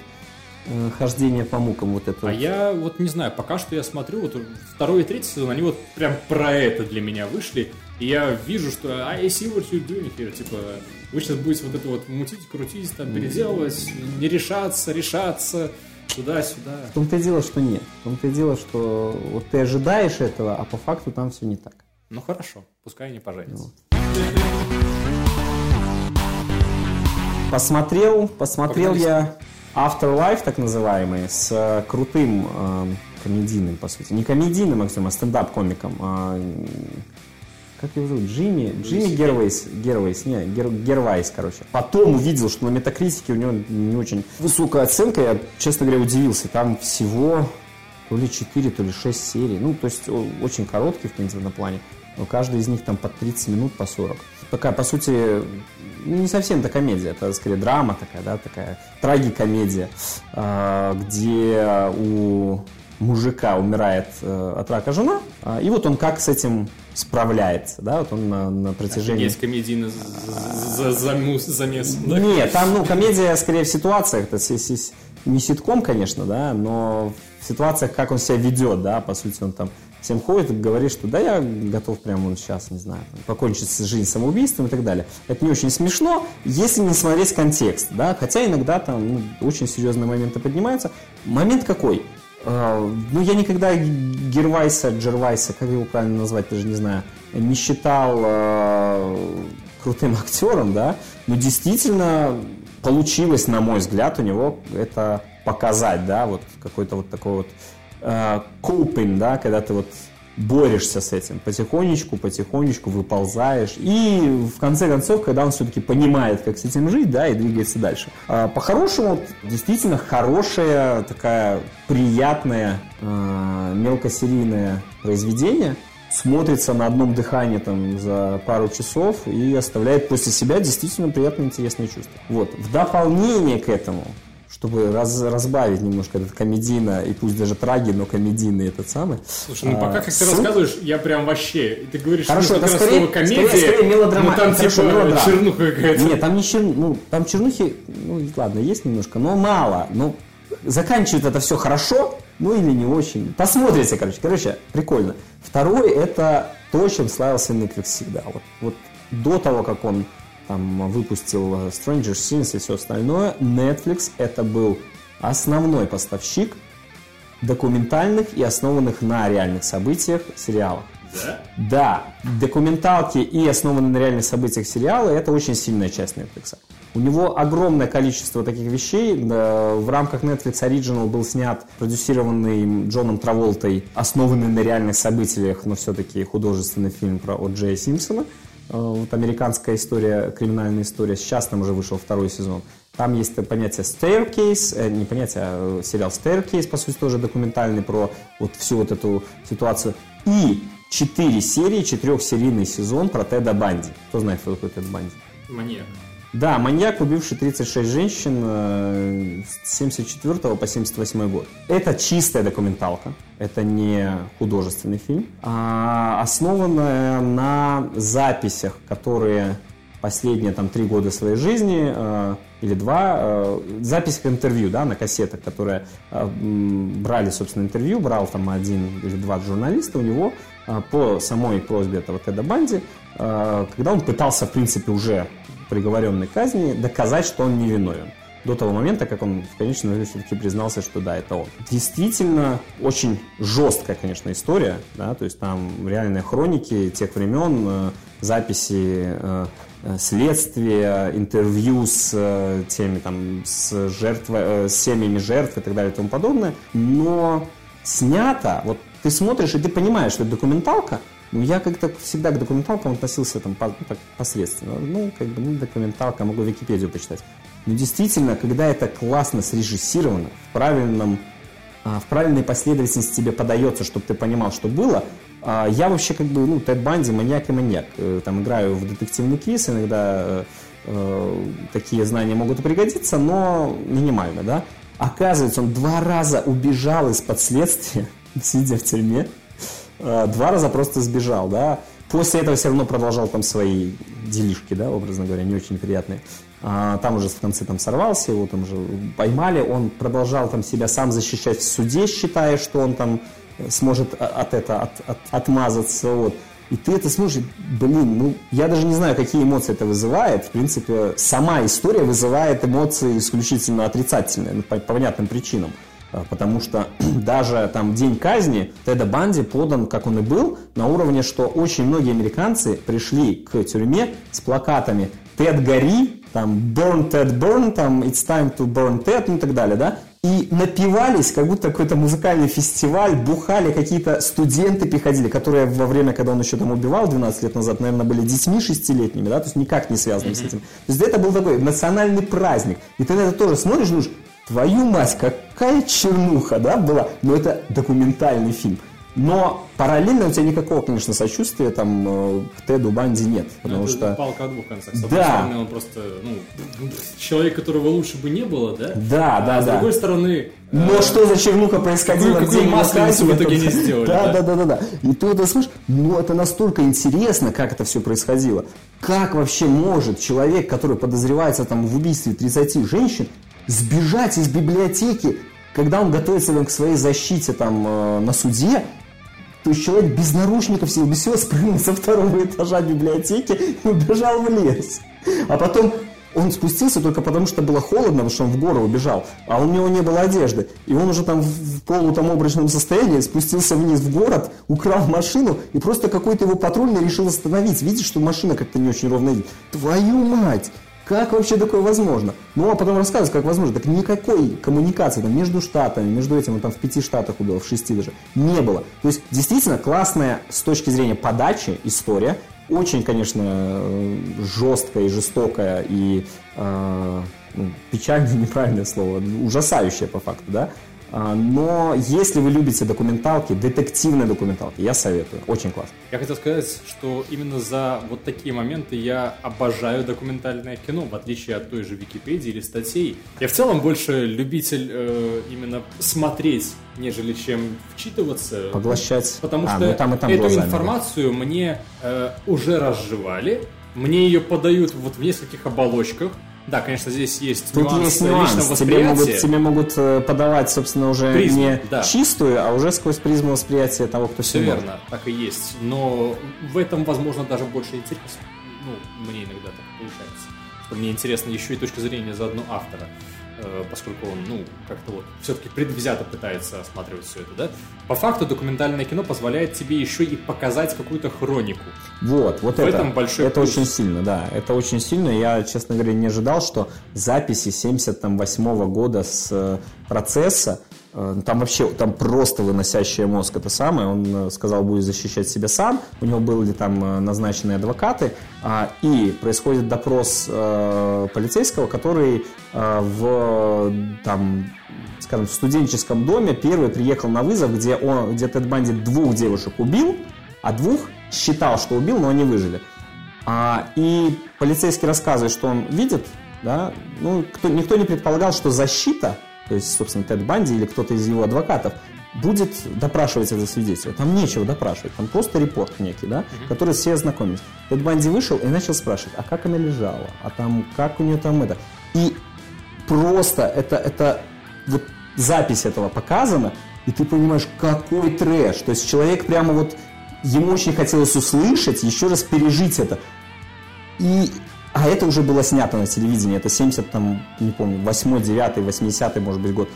э, хождения по мукам вот этого. А я вот не знаю, пока что я смотрю, вот второй и третий сезон, они вот прям про это для меня вышли, и я вижу, что I see what you're doing here, типа, вы сейчас будете вот это вот мутить, крутить, там, переделывать, не решаться, решаться, туда-сюда. В том-то и дело, что нет. В том-то и дело, что вот ты ожидаешь этого, а по факту там все не так. Ну хорошо, пускай они поженятся. Посмотрел, посмотрел я Afterlife, так называемый, с э, крутым э, комедийным, по сути. Не комедийным актером, а стендап-комиком. а, как его зовут? Джимми? Джимми Гервейс. Гервейс, не, Гер, Гервайс, короче. Потом увидел, что на метакритике у него не очень высокая оценка. Я, честно говоря, удивился. Там всего то ли 4, то ли 6 серий. Ну, то есть очень короткий, в принципе, на плане. Но каждый из них там по 30 минут, по 40. Такая, по сути, ну, не совсем это комедия, это скорее драма такая, да, такая трагикомедия, а, где у мужика умирает э, от рака жена, а, и вот он как с этим справляется, да, вот он на, на протяжении... Есть комедийный за- за- замус- замес. да? Нет, там, ну, комедия скорее в ситуациях, это не ситком, конечно, да, но в ситуациях, как он себя ведет, да, по сути, он там всем ходит и говорит, что да, я готов прямо вот сейчас, не знаю, покончить с жизнь самоубийством и так далее. Это не очень смешно, если не смотреть контекст, да, хотя иногда там ну, очень серьезные моменты поднимаются. Момент какой? Э, Ну, я никогда Гервайса, Джервайса, как его правильно назвать, даже не знаю, не считал э, крутым актером, да, но действительно получилось, на мой взгляд, у него это показать, да, вот какой-то вот такой вот э, coping, да, когда ты вот борешься с этим потихонечку, потихонечку выползаешь. И в конце концов, когда он все-таки понимает, как с этим жить, да, и двигается дальше. А по-хорошему, действительно хорошая, такая приятная, э, мелкосерийное произведение. Смотрится на одном дыхании там за пару часов и оставляет после себя действительно приятное интересное чувство. Вот. В дополнение к этому, чтобы раз- разбавить немножко этот комедийно, и пусть даже траги, но комедийный этот самый. Слушай, ну а, пока как ты рассказываешь, я прям вообще... Ты говоришь, Хорошо, что это скорее- слово комедия, скорее- скорее мелодрама- ну там хорошо, типа мелодрама. чернуха какая-то. Нет, там не чер... ну, там чернухи, ну ладно, есть немножко, но мало. Ну, заканчивает это все хорошо, ну или не очень. Посмотрите, короче. Короче, прикольно. Второй это то, чем славился Netflix всегда. Вот, вот до того, как он там выпустил Stranger Things и все остальное, Netflix это был основной поставщик документальных и основанных на реальных событиях сериалов. Да? Да, документалки и основанные на реальных событиях сериалы – это очень сильная часть Netflix. У него огромное количество таких вещей. В рамках Netflix Original был снят, продюсированный Джоном Траволтой, основанный на реальных событиях, но все-таки художественный фильм про О. Джея Симпсона. Э, Вот американская история, криминальная история. Сейчас там уже вышел второй сезон. Там есть понятие Staircase, э, не понятие, а э, сериал Staircase, по сути, тоже документальный про вот всю вот эту ситуацию. И четыре серии, четырехсерийный сезон про Теда Банди. Кто знает, кто такой Тед Банди? Маньяк. Да, маньяк, убивший 36 женщин э, с 74 по 78 год. Это чистая документалка, это не художественный фильм, а основанная на записях, которые последние там три года своей жизни э, или два э, записях интервью, да, на кассетах, которые э, брали, собственно, интервью, брал там один или два журналиста у него э, по самой просьбе этого Теда Банди, э, когда он пытался, в принципе, уже приговоренной казни доказать, что он невиновен до того момента, как он в конечном итоге все-таки признался, что да, это он. Действительно, очень жесткая, конечно, история, да, то есть там реальные хроники тех времен, э, записи э, Э, следствие, интервью с теми там, с, жертв, э, с семьями жертв и так далее и тому подобное. Но снято, вот ты смотришь и ты понимаешь, что это документалка, я как-то всегда к документалкам относился там по, так, посредственно. Ну, как бы, ну, документалка, могу Википедию почитать. Но действительно, когда это классно срежиссировано, в правильном а, в правильной последовательности тебе подается, чтобы ты понимал, что было, а, я вообще как бы, ну, Тед Банди, маньяк и маньяк. Э, там играю в детективный квиз, иногда э, э, такие знания могут пригодиться, но минимально, да. Оказывается, он два раза убежал из-под следствия, сидя в тюрьме. Э, два раза просто сбежал, да. После этого все равно продолжал там свои делишки, да, образно говоря, не очень приятные. А, там уже в конце там сорвался, его там уже поймали, он продолжал там себя сам защищать в суде, считая, что он там сможет от этого от, от, отмазаться. Вот. И ты это смотришь, блин, ну, я даже не знаю, какие эмоции это вызывает. В принципе, сама история вызывает эмоции исключительно отрицательные, ну, по, по понятным причинам. А, потому что даже там день казни Теда Банди подан, как он и был, на уровне, что очень многие американцы пришли к тюрьме с плакатами «Тед гори», там «Burn Ted Burn», там «It's time to burn Ted» ну и так далее, да? и напивались, как будто какой-то музыкальный фестиваль, бухали какие-то студенты приходили, которые во время, когда он еще там убивал 12 лет назад, наверное, были детьми шестилетними, да, то есть никак не связаны mm-hmm. с этим. То есть это был такой национальный праздник. И ты на это тоже смотришь, думаешь, твою мать, какая чернуха, да, была, но это документальный фильм. Но параллельно у тебя никакого, конечно, сочувствия там э, к Теду Банди нет. Ну, потому ну, что... Палка о двух концах. С да. стороны, он просто, ну, человек, которого лучше бы не было, да? Да, а да, с да. с другой стороны... Но э, что за чернуха происходила? Какую, какую масленицу в итоге не сделали, да? Да, да, да, да. И ты это слышишь, ну это настолько интересно, как это все происходило. Как вообще может человек, который подозревается там в убийстве 30 женщин, сбежать из библиотеки, когда он готовится к своей защите там э, на суде, то есть человек без наручников сидел, без всего спрыгнул со второго этажа библиотеки и убежал в лес. А потом он спустился только потому, что было холодно, потому что он в гору убежал, а у него не было одежды. И он уже там в полу там обрачном состоянии спустился вниз в город, украл машину, и просто какой-то его патрульный решил остановить. Видишь, что машина как-то не очень ровно едет. Твою мать! Как вообще такое возможно? Ну, а потом рассказывать, как возможно. Так никакой коммуникации там, между штатами, между этим, он там в пяти штатах убил, в шести даже, не было. То есть, действительно, классная с точки зрения подачи история. Очень, конечно, жесткая и жестокая и э, ну, печальное, неправильное слово, ужасающая по факту, да? А, но если вы любите документалки, детективные документалки, я советую. Очень классно. Я хотел сказать, что именно за вот такие моменты я обожаю документальное кино, в отличие от той же Википедии или статей. Я в целом больше любитель э, именно смотреть, нежели чем вчитываться. Поглощать. Потому а, что ну, там и там эту глазами, информацию да. мне э, уже разжевали, мне ее подают вот в нескольких оболочках, да, конечно, здесь есть Тут нюанс есть нюанс. Тебе могут, тебе могут э, подавать, собственно, уже Призму, не да. чистую, а уже сквозь призму восприятия того, кто Все верно, так и есть. Но в этом, возможно, даже больше интересно. Ну, мне иногда так получается. Что мне интересно еще и точка зрения заодно автора. Э, поскольку он, ну, как-то вот все-таки предвзято пытается осматривать все это, да? По факту документальное кино позволяет тебе еще и показать какую-то хронику. Вот, вот В это, этом большой это плюс. очень сильно, да, это очень сильно. Я, честно говоря, не ожидал, что записи 78 -го года с э, процесса там вообще, там просто выносящая мозг это самое. Он э, сказал, будет защищать себя сам. У него были там э, назначенные адвокаты. А, и происходит допрос полицейского, который в там, скажем, в студенческом доме первый приехал на вызов, где, он, где Тед Банди двух девушек убил, а двух считал, что убил, но они выжили. А, и полицейский рассказывает, что он видит, да, ну, кто, никто не предполагал, что защита, то есть, собственно, Тед Банди или кто-то из его адвокатов, будет допрашивать это свидетеля. Там нечего допрашивать, там просто репорт некий, да, mm-hmm. который все ознакомились. Тед Банди вышел и начал спрашивать, а как она лежала, а там, как у нее там это. И просто это, это вот запись этого показана, и ты понимаешь, какой трэш. То есть человек прямо вот, ему очень хотелось услышать, еще раз пережить это. И, а это уже было снято на телевидении, это 70, там, не помню, 8, 9, 80, может быть, год.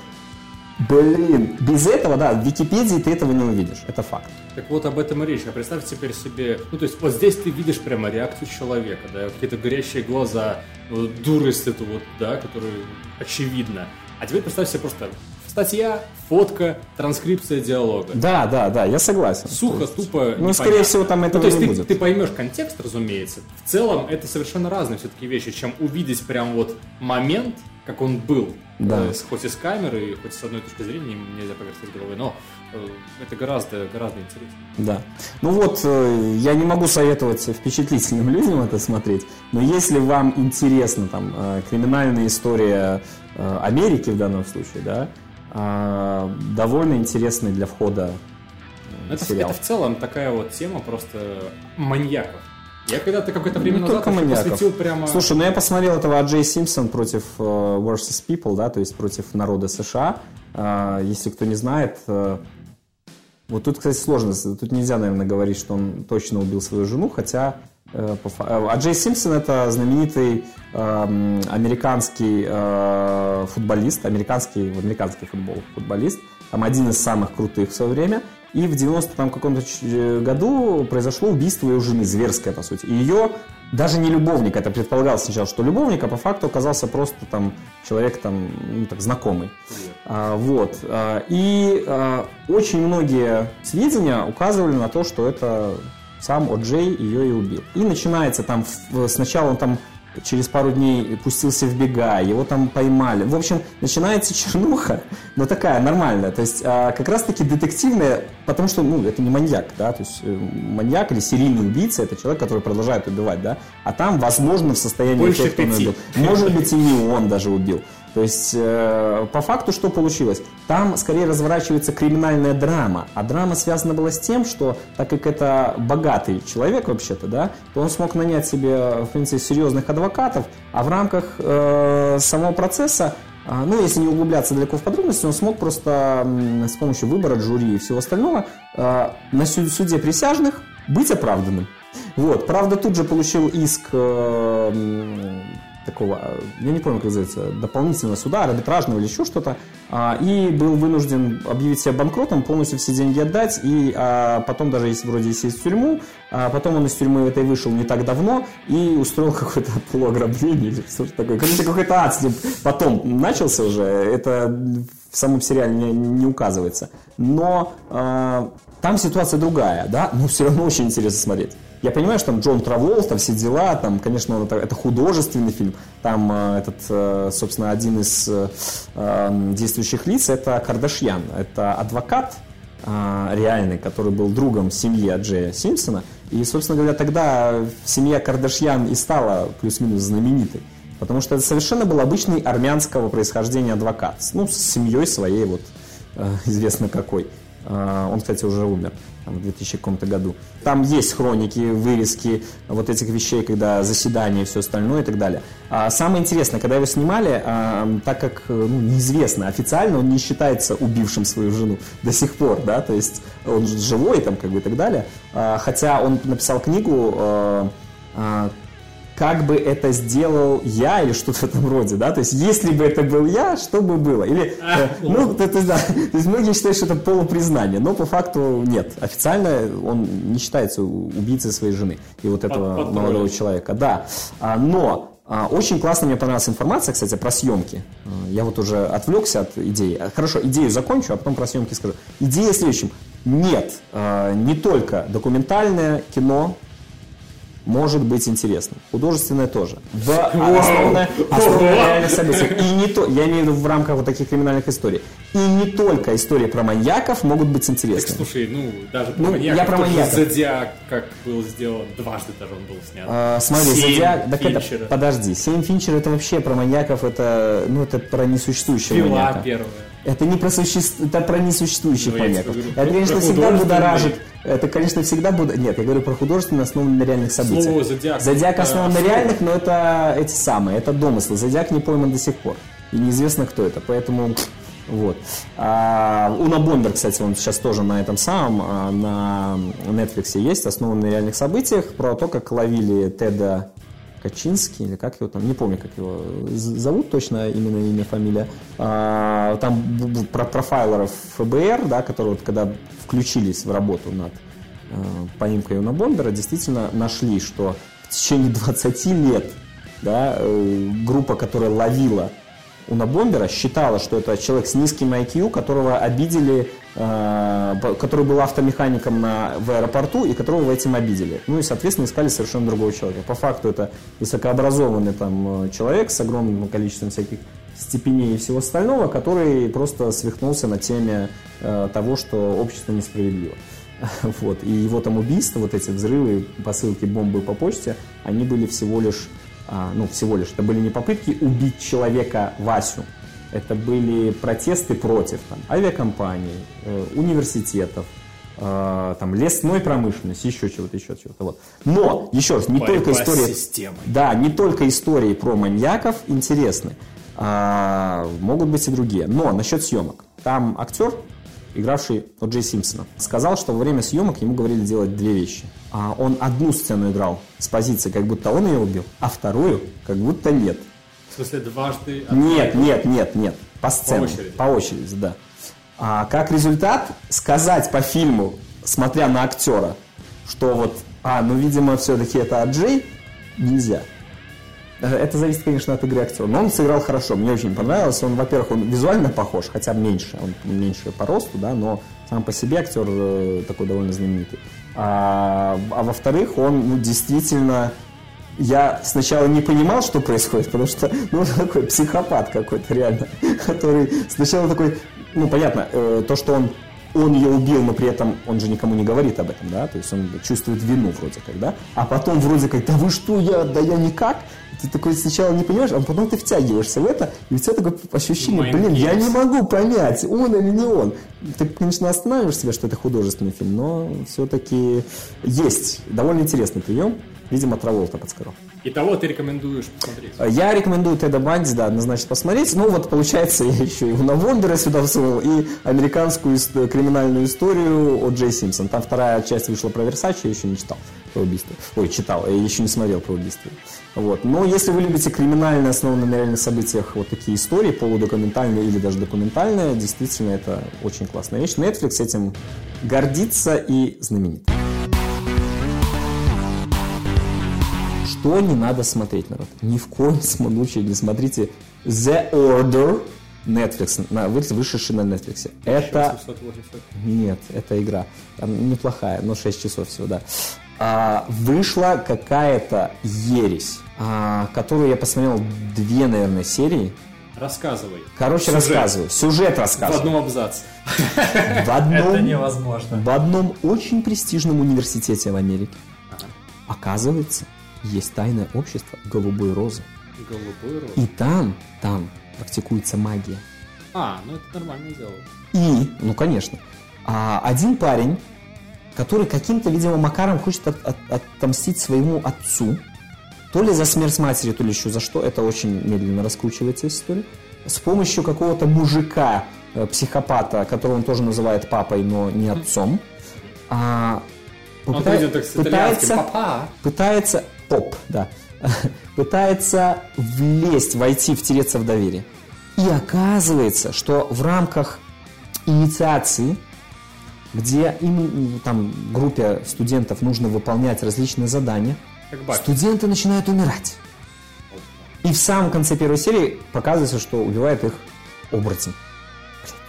Блин, без этого, да, в Википедии ты этого не увидишь, это факт. Так вот об этом и речь. А представь теперь себе, ну то есть вот здесь ты видишь прямо реакцию человека, да, какие-то горящие глаза, дурость эту вот, да, которая очевидна. А теперь представь себе просто статья, фотка, транскрипция диалога. Да, да, да, я согласен. Сухо, есть, тупо. Ну, скорее всего, там этого ну, то есть не ты, будет. Ты поймешь контекст, разумеется. В целом, это совершенно разные все-таки вещи, чем увидеть прям вот момент, как он был. Да. Э, хоть и с камеры, хоть с одной точки зрения, нельзя поверхность головой, но э, это гораздо, гораздо интереснее. Да. Ну вот, э, я не могу советовать впечатлительным людям это смотреть, но если вам интересна там криминальная история Америки в данном случае, да, а, довольно интересный для входа это, сериал. Это в целом такая вот тема просто маньяков. Я когда-то какое-то время не назад посвятил прямо... Слушай, ну я посмотрел этого Джей Симпсон против uh, versus People, да, то есть против народа США. Uh, если кто не знает, uh, вот тут, кстати, сложно. Тут нельзя, наверное, говорить, что он точно убил свою жену, хотя Э, а Джей Симпсон это знаменитый э, американский э, футболист, американский, в американский футбол футболист, там один из самых крутых в свое время. И в 90-м каком-то э, году произошло убийство его жены, зверское, по сути. И ее даже не любовник, это предполагалось сначала, что любовник, а по факту оказался просто там человек там, ну, так, знакомый. А, вот. И а, очень многие сведения указывали на то, что это сам О'Джей ее и убил. И начинается там, сначала он там через пару дней пустился в бега, его там поймали. В общем, начинается чернуха, но такая нормальная. То есть а, как раз-таки детективная, потому что, ну, это не маньяк, да, то есть э, маньяк или серийный убийца, это человек, который продолжает убивать, да, а там, возможно, в состоянии Больше тех, кто убил. Может быть, и не он даже убил. То есть, э, по факту, что получилось? Там скорее разворачивается криминальная драма. А драма связана была с тем, что, так как это богатый человек вообще-то, да, то он смог нанять себе, в принципе, серьезных адвокатов, а в рамках э, самого процесса э, ну, если не углубляться далеко в подробности, он смог просто с помощью выбора жюри и всего остального э, на суде присяжных быть оправданным. Вот. Правда, тут же получил иск э, такого, я не помню, как называется, дополнительного суда, арбитражного или еще что-то, а, и был вынужден объявить себя банкротом, полностью все деньги отдать, и а, потом даже если вроде сесть в тюрьму, а потом он из тюрьмы этой вышел не так давно и устроил какое-то полуограбление или что-то такое. Короче, какой-то ад с ним потом начался уже, это в самом сериале не, не указывается. Но э, там ситуация другая, да, но все равно очень интересно смотреть. Я понимаю, что там Джон Траволта, все дела, там, конечно, это, это художественный фильм. Там э, этот, э, собственно, один из э, эм, действующих лиц это Кардашьян. Это адвокат э, реальный, который был другом семьи Джея Симпсона. И, собственно говоря, тогда семья Кардашьян и стала плюс-минус знаменитой. Потому что это совершенно был обычный армянского происхождения адвокат. Ну, с семьей своей, вот, э, известно какой. Э, он, кстати, уже умер в 2000 каком-то году. Там есть хроники, вырезки вот этих вещей, когда заседания и все остальное и так далее. А самое интересное, когда его снимали, а, так как ну, неизвестно, официально он не считается убившим свою жену до сих пор, да, то есть он живой там как бы и так далее. А, хотя он написал книгу а, а, как бы это сделал я или что-то в этом роде, да, то есть если бы это был я, что бы было, или, а, э, ну, то, то, да, то есть многие считают, что это полупризнание, но по факту нет, официально он не считается убийцей своей жены и вот этого под, под молодого человека, да, а, но а, очень классно мне понравилась информация, кстати, про съемки. А, я вот уже отвлекся от идеи. Хорошо, идею закончу, а потом про съемки скажу. Идея в следующем. Нет, а, не только документальное кино может быть интересным. Художественное тоже. В основанное на реальных событиях. И не то, я имею в виду в рамках вот таких криминальных историй. И не только истории про маньяков могут быть Так, интересны. слушай, ну, даже про Ну, маньяков, я про маньяков. Зодиак, как был сделан, дважды даже он был снят. А, смотри, Семь Зодиак, так это, подожди, Семь Финчер это вообще про маньяков, это, ну, это про несуществующего Пила маньяка. первая. Это не про суще- это про несуществующих Ну, маньяков. говорю, Это, про- конечно, всегда будоражит. Это, конечно, всегда будет. Нет, я говорю про художественно основанные на реальных событиях. Слово «Зодиак» Зодиак это основан на реальных, но это эти самые, это домыслы. Зодиак не пойман до сих пор. И неизвестно, кто это. Поэтому вот. А, Уна Бомбер, кстати, он сейчас тоже на этом самом, а, на Netflix есть, основан на реальных событиях, про то, как ловили Теда Качинский, или как его там, не помню, как его зовут точно, именно имя, фамилия. А, там про профайлеров ФБР, да, которые вот когда включились в работу над э, поимкой Уна Бомбера, действительно нашли, что в течение 20 лет да, э, группа, которая ловила Уна Бомбера, считала, что это человек с низким IQ, которого обидели, который был автомехаником на, в аэропорту и которого этим обидели. Ну и, соответственно, искали совершенно другого человека. По факту это высокообразованный там э, человек с огромным количеством всяких степеней и всего остального, который просто свихнулся на теме э, того, что общество несправедливо. Вот. И его там убийства, вот эти взрывы, посылки бомбы по почте, они были всего лишь, а, ну, всего лишь, это были не попытки убить человека Васю, это были протесты против там, авиакомпаний, э, университетов, э, там, лесной промышленности, еще чего-то, еще чего-то. Вот. Но, еще раз, не Борьба только история... системой. Да, не только истории про маньяков интересны, а, могут быть и другие. Но насчет съемок. Там актер, игравший О. Джей Симпсона, сказал, что во время съемок ему говорили делать две вещи. А он одну сцену играл с позиции, как будто он ее убил, а вторую, как будто нет. В смысле, дважды... Нет, нет, нет, нет. По сценам. очереди. По очереди, да. А как результат, сказать по фильму, смотря на актера, что вот, а, ну, видимо, все-таки это Аджей, нельзя. Э, Это зависит, конечно, от игры актера. Но он сыграл хорошо, мне очень понравилось. Он, во-первых, он визуально похож, хотя меньше, он меньше по росту, да, но сам по себе актер э, такой довольно знаменитый. А, а во-вторых, он ну, действительно я сначала не понимал, что происходит, потому что, ну, такой психопат какой-то реально, который сначала такой, ну, понятно, э, то, что он он ее убил, но при этом он же никому не говорит об этом, да, то есть он чувствует вину вроде как, да, а потом вроде как, да вы что, я, да я никак, ты такой сначала не понимаешь, а потом ты втягиваешься в это, и у тебя такое ощущение, Mind блин, я не могу понять, он или не он. Ты, конечно, останавливаешь себя, что это художественный фильм, но все-таки есть довольно интересный прием. Видимо, Траволта подсказал. Итого ты рекомендуешь посмотреть. Я рекомендую Теда Банди, да, однозначно посмотреть. Ну вот, получается, я еще и Уна Вондера сюда всунул, и американскую ис- криминальную историю о Джей Симпсон. Там вторая часть вышла про Версачи, я еще не читал про убийство. Ой, читал, я еще не смотрел про убийство. Вот. Но если вы любите криминальные, основанные на реальных событиях, вот такие истории, полудокументальные или даже документальные, действительно, это очень классная вещь. Netflix этим гордится и знаменит. Что не надо смотреть, народ? Ни в коем случае не смотрите The Order Netflix, на, вы- вышедший на Netflix. Это 780. нет, это игра. Там неплохая, но 6 часов всего, да. А, вышла какая-то ересь, а, которую я посмотрел две, наверное, серии. Рассказывай. Короче, Сюжет. рассказываю. Сюжет В рассказываю. одном абзаце. В одном, Это невозможно. в одном очень престижном университете в Америке. Оказывается, есть тайное общество голубой розы. Голубой рот. И там, там практикуется магия. А, ну это нормальное дело. И, ну конечно, а, один парень, который каким-то, видимо, макаром хочет от- от- отомстить своему отцу, то ли за смерть матери, то ли еще за что, это очень медленно раскручивается история, с помощью какого-то мужика, э, психопата, которого он тоже называет папой, но не отцом, а, Он попыта- выйдет так итальянским. Папа. пытается, поп, да, пытается влезть, войти, втереться в доверие. И оказывается, что в рамках инициации, где им, м, там, группе студентов нужно выполнять различные задания, студенты начинают умирать. И в самом конце первой серии показывается, что убивает их оборотень.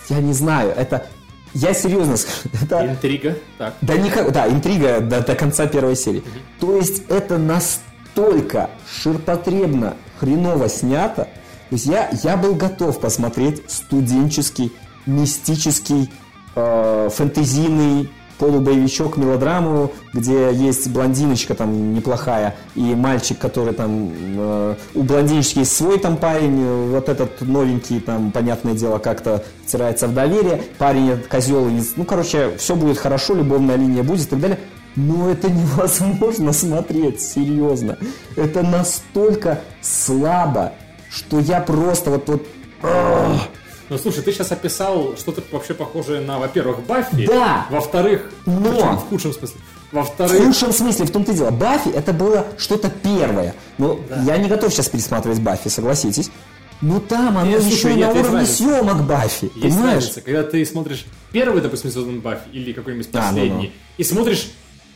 Я не знаю, это Я серьезно скажу. Это... Интрига. Так. Да, никак, да, интрига до, до конца первой серии. То есть это настолько ширпотребно, хреново снято. То есть я, я был готов посмотреть студенческий, мистический, э, фэнтезийный полубоевичок, мелодраму, где есть блондиночка там неплохая и мальчик, который там э, у блондиночки есть свой там парень, э, вот этот новенький там, понятное дело, как-то втирается в доверие, парень этот козел, ну, короче, все будет хорошо, любовная линия будет и так далее. Но это невозможно смотреть, серьезно. Это настолько слабо, что я просто вот, вот Ну слушай, ты сейчас описал что-то вообще похожее на, во-первых, Баффи. Да. Во-вторых, Но. в худшем смысле. В Во-вторых, лучшем смысле, в том-то и дело. Баффи это было что-то первое. Но я не готов сейчас пересматривать Баффи, согласитесь. Но там оно Нет, еще слушай, нет, на уровне разница. съемок Баффи. есть понимаешь? разница, когда ты смотришь первый, допустим, сезон Баффи или какой-нибудь А, ну, последний, и смотришь,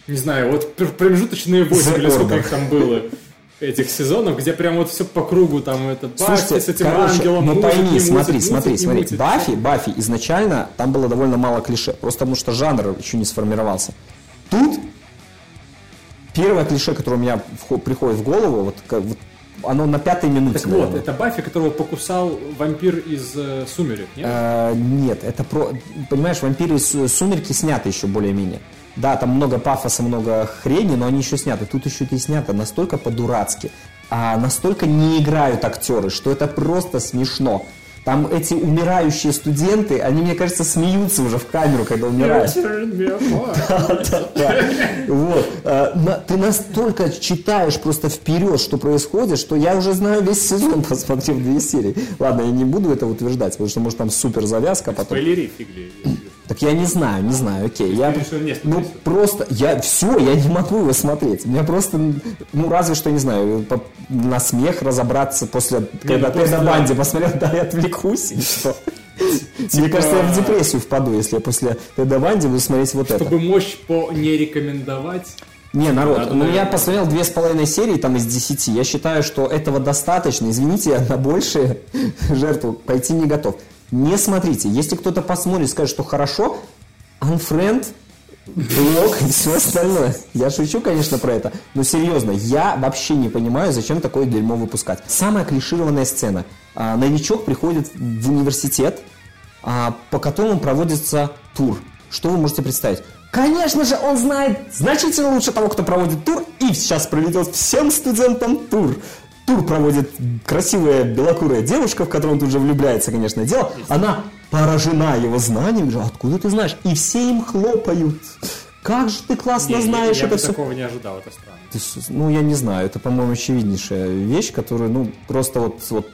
не знаю, вот пр- промежуточные 8 The или сколько Order. их там было этих сезонов, где прям вот все по кругу, там это Баффи Слушайте, с этим короче, ангелом, ну мутит, пойми, не смотри, мутит, смотри, мутит, смотри. мутит. Баффи, Баффи изначально там было довольно мало клише, просто потому что жанр еще не сформировался. Тут первое клише, которое у меня приходит в голову, вот, как- вот оно на пятой минуте. Так вот, наверное. это Баффи, которого покусал вампир из э, «Сумерек», нет? Э, нет, это про... Понимаешь, вампиры из э, «Сумерки» сняты еще более-менее. Да, там много пафоса, много хрени, но они еще сняты. Тут еще и снято настолько по-дурацки, а настолько не играют актеры, что это просто смешно. Там эти умирающие студенты, они, мне кажется, смеются уже в камеру, когда умирают. Вот. На- Ты настолько читаешь просто вперед, что происходит, что я уже знаю весь сезон, посмотрев две серии. Ладно, я не буду это утверждать, потому что, может, там супер завязка потом. Спойлери фигли. Так я не знаю, не знаю, окей. Я, ты ну, просто, я, все, я не могу его смотреть. Меня просто, ну, разве что, не знаю, по- на смех разобраться после, когда ну, после- Теда Банди посмотрел, да, я отвлекусь, и что? Мне кажется, я в депрессию впаду, если я после Теда Банди буду смотреть вот это. Чтобы мощь по не рекомендовать. Не, народ, Надо, ну я посмотрел две с половиной серии там из десяти. Я считаю, что этого достаточно. Извините, я на большие жертву пойти не готов. Не смотрите. Если кто-то посмотрит и скажет, что хорошо, unfriend, блок и все остальное. Я шучу, конечно, про это. Но серьезно, я вообще не понимаю, зачем такое дерьмо выпускать. Самая клишированная сцена. А, новичок приходит в университет, а, по которому проводится тур. Что вы можете представить? Конечно же, он знает значительно лучше того, кто проводит тур, и сейчас проведет всем студентам тур. Тур проводит красивая белокурая девушка, в которую он тут же влюбляется, конечно, дело. Она поражена его знанием, говорит, откуда ты знаешь? И все им хлопают. Как же ты классно Не, знаешь я, я это бы все. такого не ожидал, это странно. Ты Ну, я не знаю, это, по-моему, очевиднейшая вещь, которую, ну, просто вот, вот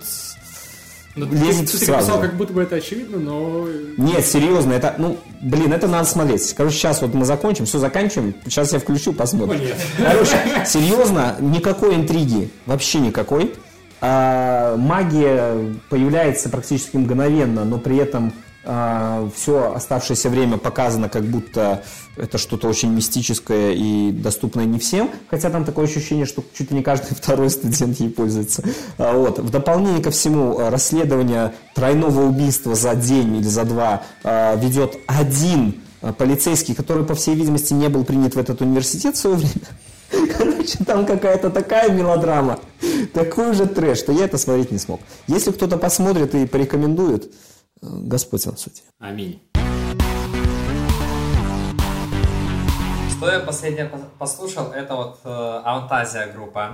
Ну, ты, лезет ты, ты сразу. написал, как будто бы это очевидно, но... Нет, серьезно, это, ну, блин, это надо смотреть. Короче, сейчас вот мы закончим, все заканчиваем, сейчас я включу, посмотрим. Нет. Короче, серьезно, никакой интриги, вообще никакой. А, магия появляется практически мгновенно, но при этом все оставшееся время показано, как будто это что-то очень мистическое и доступное не всем, хотя там такое ощущение, что чуть ли не каждый второй студент ей пользуется. А, Вот. В дополнение ко всему, а, расследование тройного убийства за день или за два а, ведет один а, полицейский, который, по всей видимости, не был принят в этот университет в свое время. Короче, там какая-то такая мелодрама, такой же трэш, что я это смотреть не смог. Если кто-то посмотрит и порекомендует, э, Господь вам судья. Аминь. Что я последнее пос- послушал, это вот э, Аунтазия группа.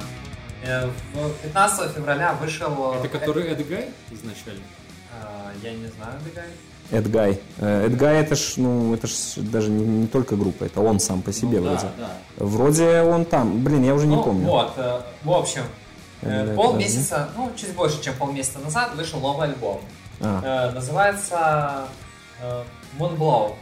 Э, в 15 февраля вышел... Это который Эдгай изначально? Э, я не знаю. Эдгай. Э, Эдгай это ж, ну, это ж даже не, не только группа, это он сам по себе Ну, да, вроде. да. Вроде он там, блин, я уже не Ну, помню. Вот, э, в общем, э, Э, полмесяца, ну, чуть больше, чем полмесяца назад вышел новый альбом. А, Э, называется э, Moonblow.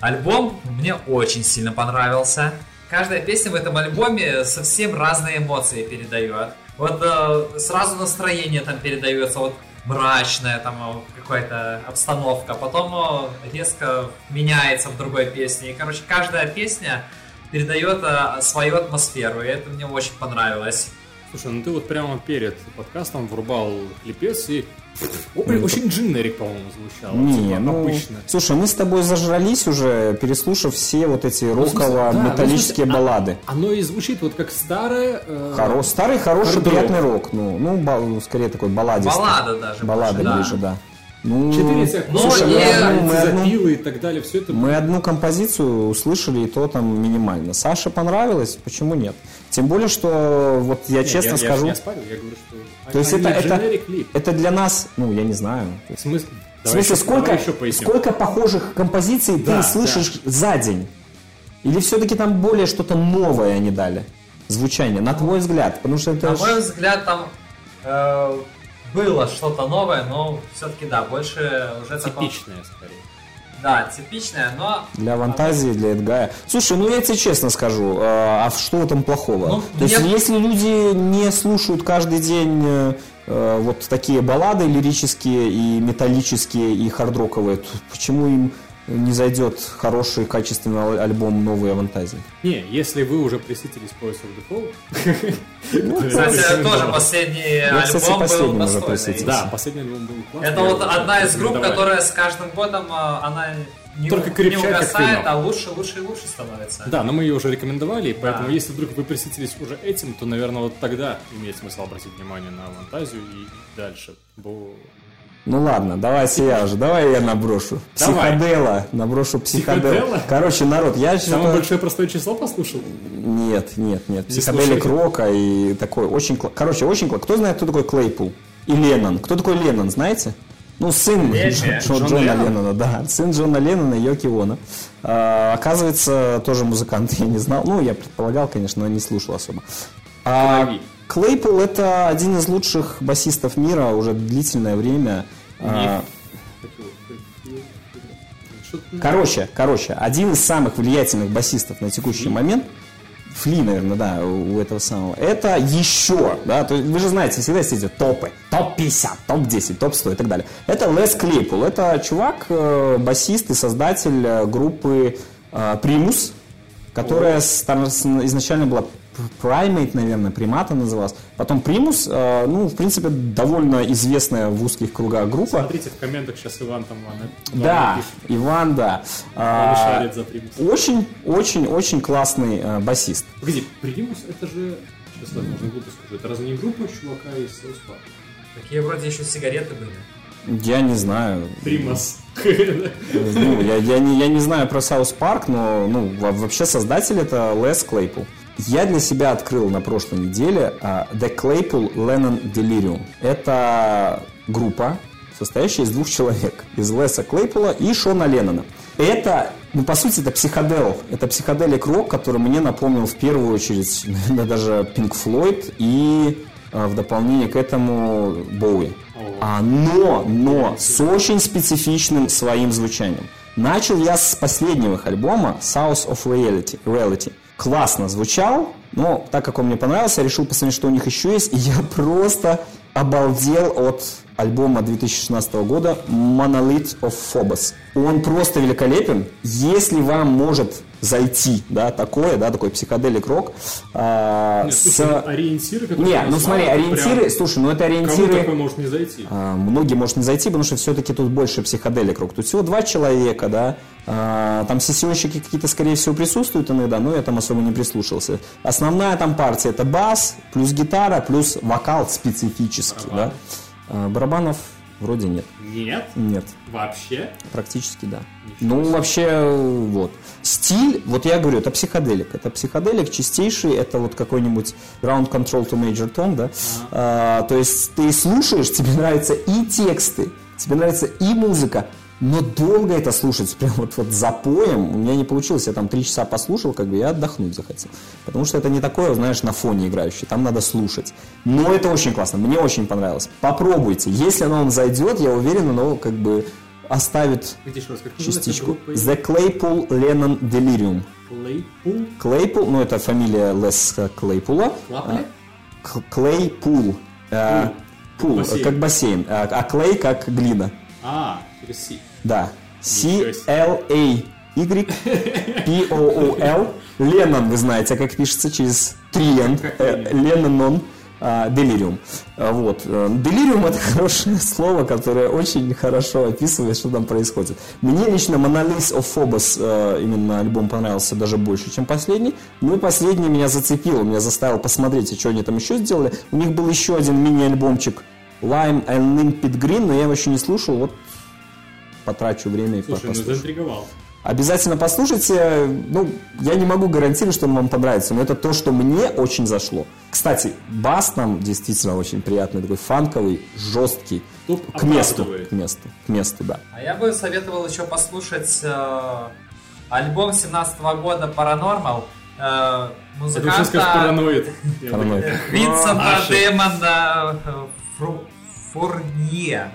Альбом мне очень сильно понравился. Каждая песня в этом альбоме совсем разные эмоции передает. Вот э, сразу настроение там передается, вот мрачная там э, какая-то обстановка, потом э, резко меняется в другой песне. И, короче, каждая песня передает э, свою атмосферу, и это мне очень понравилось. Слушай, ну ты вот прямо перед подкастом врубал клипец и очень дженерик, по-моему, звучало. Не, типа, ну, обычно. слушай, мы с тобой зажрались уже, переслушав все вот эти Ну, смысле, да, роково-металлические ну, смысле, баллады. а- Оно и звучит вот как старое... э, Хоро- Старый, хороший, Хард-рок. приятный рок. Ну, ну ба- скорее такой балладистый. Баллада даже. Баллада больше, да. ближе, да. Ну, Четыре Ну, слушай, и- мы одну- мы одну- запилы и так далее, все это... Мы одну композицию услышали, и то там минимально. Саше понравилось, почему нет? Тем более, что вот я Не, честно я, скажу, Я, не оспариваю, я говорю, что... то есть это, это, это для нас, ну, я не знаю. В смысле? В смысле, сколько, сколько похожих композиций Да, ты слышишь за день? Или все-таки там более что-то новое они дали? Звучание, на твой взгляд. Потому что это На ж- мой взгляд, там э, было что-то новое, но все-таки, да, больше уже такого- Типичное, скорее. Да, типичное, но... Для фантазии, для Эдгая. Слушай, ну я тебе честно скажу, э, а что в этом плохого? Ну, То есть, мне- если люди не слушают каждый день э, э, вот такие баллады лирические и металлические и хардроковые, то почему им не зайдет хороший, качественный ал- альбом «Новые фантазии»? Не, если вы уже присытились of the Fall... Кстати, тоже последний альбом был достойный. Да, последний альбом был классный. Это вот одна из групп, которая с каждым годом, э, она не, Только не крепчает, как угасает, а лучше, лучше и лучше становится. Да, но мы ее уже рекомендовали, и поэтому Да. если вдруг вы присытились уже этим, то, наверное, вот тогда имеет смысл обратить внимание на фантазию и дальше. Бо... Ну ладно, давайте я уже, давай я наброшу. Давай. Психодела, наброшу психодела. Психодела? Короче, народ, я Самое большое простое число послушал? Нет, нет, нет. Не Психоделик рока и такой очень... Короче, очень... кла- Кто знает, кто такой Клейпул? И Леннон. Кто такой Леннон, знаете? Ну, сын Джон Джона Леннон? Леннона, да. Сын Джона Леннона, Йоки Оно. А, оказывается, тоже музыкант, я не знал. Ну, я предполагал, конечно, но не слушал особо. А, Крови. Клейпул это один из лучших басистов мира уже длительное время. А, Короче, короче, один из самых влиятельных басистов на текущий момент, Фли, наверное, да, у этого самого, это еще, да, то есть вы же знаете, всегда есть эти топы, топ-50, топ-10, топ-100 и так далее. Это Лес Клейпул, это чувак, э, басист и создатель э, группы э, Primus, которая изначально была Primate, наверное, примата называлась. Потом Primus, э, ну, в принципе, довольно известная в узких кругах группа. Смотрите, в комментах сейчас Иван там Иван, Да, пишет. Иван, да. Он А, шарит за Primus. очень, очень, очень классный э, басист. Погоди, Primus это же... Сейчас, возможно, глупо скажу. Это разве не группа чувака из South Park? Такие вроде еще сигареты были. Я не знаю. Primus. Ну, я, я не, я не знаю про South Park, но ну, во- вообще создатель это Лес Клейпул. Я для себя открыл на прошлой неделе а, The Claypool Lennon Delirium. Это группа, состоящая из двух человек. Из Леса Клейпула и Шона Леннона. Это, ну, по сути, это психодел. Это психоделик рок, который мне напомнил в первую очередь, наверное, даже Pink Floyd и а, в дополнение к этому Боуи. А, но, но, с очень специфичным своим звучанием. Начал я с последнего их альбома South of Reality. Reality. Классно звучал, но так как он мне понравился, я решил посмотреть, что у них еще есть, и я просто обалдел от альбома 2016 года Monolith of Phobos. Он просто великолепен. Если вам может зайти, да, такое, да, такой психоделик рок, а, Нет, с... слушай, ориентиры, которые Не, ты ну смотри, это ориентиры, прям- слушай, ну это Кому ориентиры... такой может не зайти? А, Многие, может, не зайти, потому что все-таки тут больше психоделик рок. Тут всего два человека, да. А, Там сессионщики какие-то, скорее всего, присутствуют иногда, но я там особо не прислушался. Основная там партия это бас, плюс гитара, плюс вокал специфический, да. А, Барабанов вроде нет. Нет? Нет, Вообще? практически да. Ну, вообще, вот. Стиль, вот я говорю, это психоделик. Это психоделик чистейший, это вот какой-нибудь ground control to major tone, да. А, то есть ты слушаешь, тебе нравятся и тексты, тебе нравится и музыка, но долго это слушать, прям вот, вот запоем, у меня не получилось, я там три часа послушал, как бы я отдохнуть захотел. Потому что это не такое, знаешь, на фоне играющее, там надо слушать. Но это очень классно, мне очень понравилось. Попробуйте, если оно вам зайдет, я уверен, оно как бы оставит частичку. The Claypool Lennon Delirium. Claypool? Claypool, ну это фамилия Лес Клейпула. Клейпул. Пул, как бассейн, а а клей как глина. А, через C. Да. Ничего себе. C-L-A-Y-P-O-O-L. Леннон, вы знаете, как пишется через три Н. Э, Леннон. а, Delirium. А, Вот. Э, Delirium это хорошее слово, которое очень хорошо описывает, что там происходит. Мне лично Monolith of Phobos э, именно альбом понравился даже больше, чем последний. Ну и последний меня зацепил, меня заставил посмотреть, что они там еще сделали. У них был еще один мини-альбомчик Lime and Limpid Green, но я его еще не слушал, вот потрачу время и Слушай, ну послушаю. заинтриговал. Обязательно послушайте. Ну, я не могу гарантировать, что он вам понравится, но это то, что мне очень зашло. Кстати, бас там действительно очень приятный, такой фанковый, жесткий. Топ К месту, к месту, к месту, да. А я бы советовал еще послушать э, альбом 17 года Paranormal. Э, Это музыканта как параноид. Я Параноид. Винсента Аши. Демона э, Фурнье.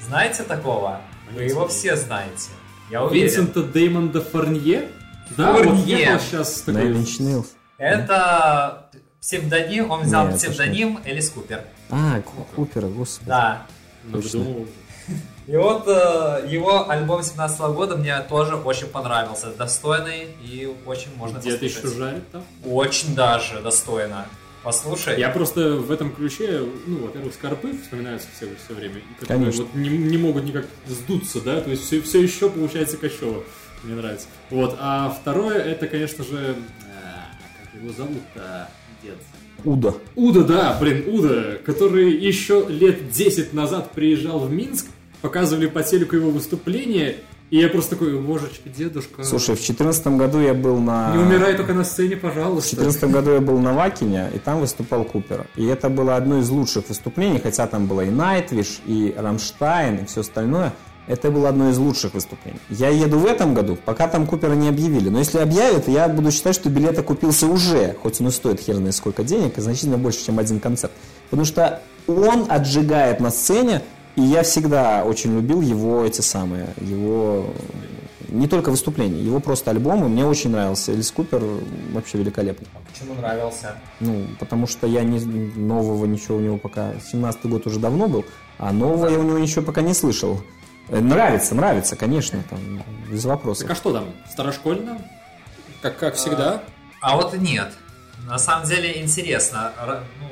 Знаете такого? Вы его все знаете. Я уверен. Винсента Деймонда Форнье? Да, Фурнье. вот я сейчас такой... Nails. Это псевдоним, он взял Нет, псевдоним Элис Купер. А, Ку- Купера, господи. Да. Ну, думал, И вот э, его альбом 17 года мне тоже очень понравился. Достойный и очень можно Где-то еще послушать. жарит там? Очень даже достойно. Послушай. Я просто в этом ключе, ну, во-первых, скорпы вспоминаются все, все время, которые Конечно. вот не, не могут никак сдуться, да, то есть все, все еще получается качево. Мне нравится. Вот, а второе, это, конечно же, а, как его зовут-то, дед? Уда. Уда, да, блин, Уда, который еще лет 10 назад приезжал в Минск, показывали по телеку его выступление, и я просто такой, божечки, дедушка, Слушай, в 2014 году я был на... не умирай только на сцене, В пожалуйста. 2014 году я был на Вакене, и там выступал Купер. И это было одно из лучших выступлений, хотя там было и Nightwish, и Рамштайн, и все остальное. Это было одно из лучших выступлений. Я еду в этом году, пока там Купера не объявили. Но если объявят, я буду считать, что билет окупился уже, хоть он и стоит хер знает сколько денег, и значительно больше, чем один концерт. Потому что он отжигает на сцене, и я всегда очень любил его эти самые, его не только выступления, его просто альбомы. Мне очень нравился. Элис Купер вообще великолепный. Почему нравился? Ну, потому что я не, нового ничего у него пока... 17-й год уже давно был, а нового я у него ничего пока не слышал. Э, Нравится, нравится, конечно, там, без вопросов. Так а что там, старошкольно? Как, как всегда? А вот и нет. На самом деле интересно. Ну,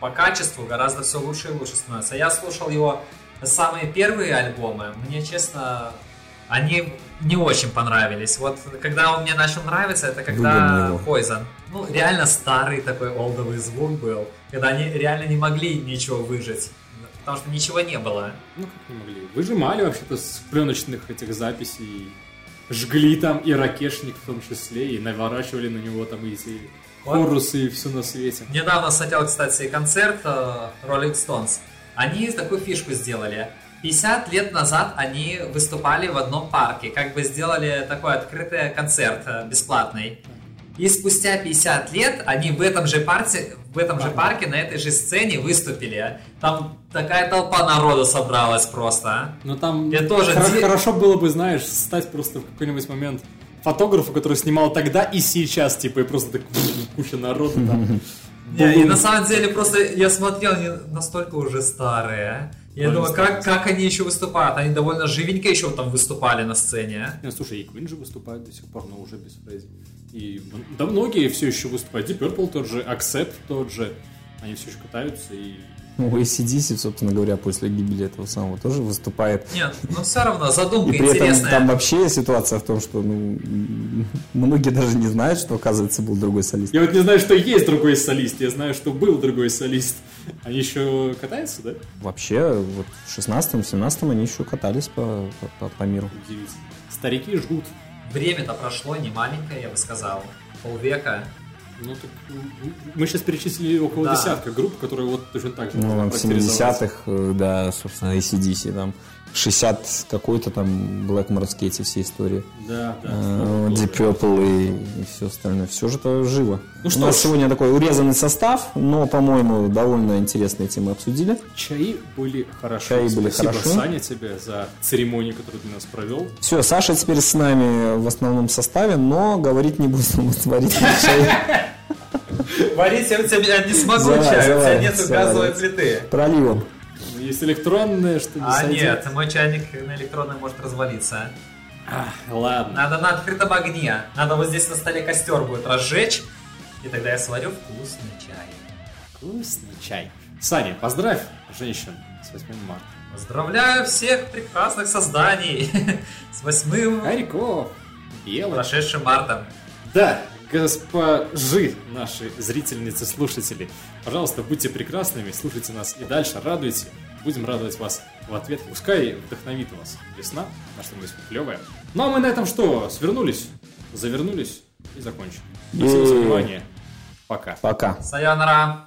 по качеству гораздо все лучше и лучше становится. Я слушал его самые первые альбомы. Мне, честно, они не очень понравились. Вот когда он мне начал нравиться, это когда. Poison. Ну, реально старый такой олдовый звук был. Когда они реально не могли ничего выжить. Потому что ничего не было. Ну, как не могли. Выжимали вообще-то с пленочных этих записей. Жгли там и ракешник в том числе, и наворачивали на него там эти Вот. хорусы и все на свете. Недавно смотрел, кстати, концерт э, Rolling Stones. Они такую фишку сделали. 50 лет назад они выступали в одном парке, как бы сделали такой открытый концерт э, бесплатный. И спустя 50 лет они в этом же парке, в этом же парке на этой же сцене выступили. Там такая толпа народа собралась просто. Но там Я тоже хорошо было бы, знаешь, стать просто в какой-нибудь момент фотографу, который снимал тогда и сейчас, типа, и просто так куча народу там. Не, и на самом деле просто я смотрел, они настолько уже старые. Я Rolling думаю, как, как они еще выступают? Они довольно живенько еще там выступали на сцене. Не, слушай, и Queen же выступает до сих пор, но уже без Фредди. И м- да многие все еще выступают. Deep Purple тот же, Accept тот же. Они все еще катаются и... Ну, ACDC, собственно говоря, после гибели этого самого тоже выступает. Нет, но все равно задумка И при этом интересная. там вообще ситуация в том, что ну, многие даже не знают, что, оказывается, был другой солист. Я вот не знаю, что есть другой солист. Я знаю, что был другой солист. Они еще катаются, да? Вообще, вот в 16-17 они еще катались по, по- по- по миру. Удивительно. Старики жгут. Время-то прошло не маленькое, я бы сказал. Полвека. Ну, так, мы сейчас перечислили около Да. десятка групп, которые вот точно так же Ну, в характеризовать. 70-х, э, да, собственно, ACDC, там 60 какой-то там Блэкморовские эти все истории. Да, да. Э, Deep Purple и, все остальное. Все же это живо. Ну У что нас ж. сегодня такой урезанный состав, но, по-моему, довольно интересные темы обсудили. Чаи были хороши. Чаи были Спасибо, хороши. Саня, тебе за церемонию, которую ты нас провел. Все, Саша теперь с нами в основном составе, но говорить не будем. Вот варить чай Варить я у тебя не смогу чай, у тебя нету газовой плиты. проливом. Есть электронное, что не А сойдет. нет, мой чайник на электронной может развалиться. Ах, ладно. Надо на открытом огне. Надо вот здесь на столе костер будет разжечь. И тогда я сварю вкусный чай. вкусный чай. Саня, поздравь женщин с 8 марта. Поздравляю всех прекрасных созданий с 8 Харьков, Елочка. прошедшим мартом. Да, госпожи, наши зрительницы, слушатели, пожалуйста, будьте прекрасными, слушайте нас и дальше, радуйте. Будем радовать вас в ответ. Пускай вдохновит вас весна на что-нибудь клевое. Ну а мы на этом что? Свернулись, завернулись и закончим. Спасибо за внимание. Пока. Пока. Сайонара.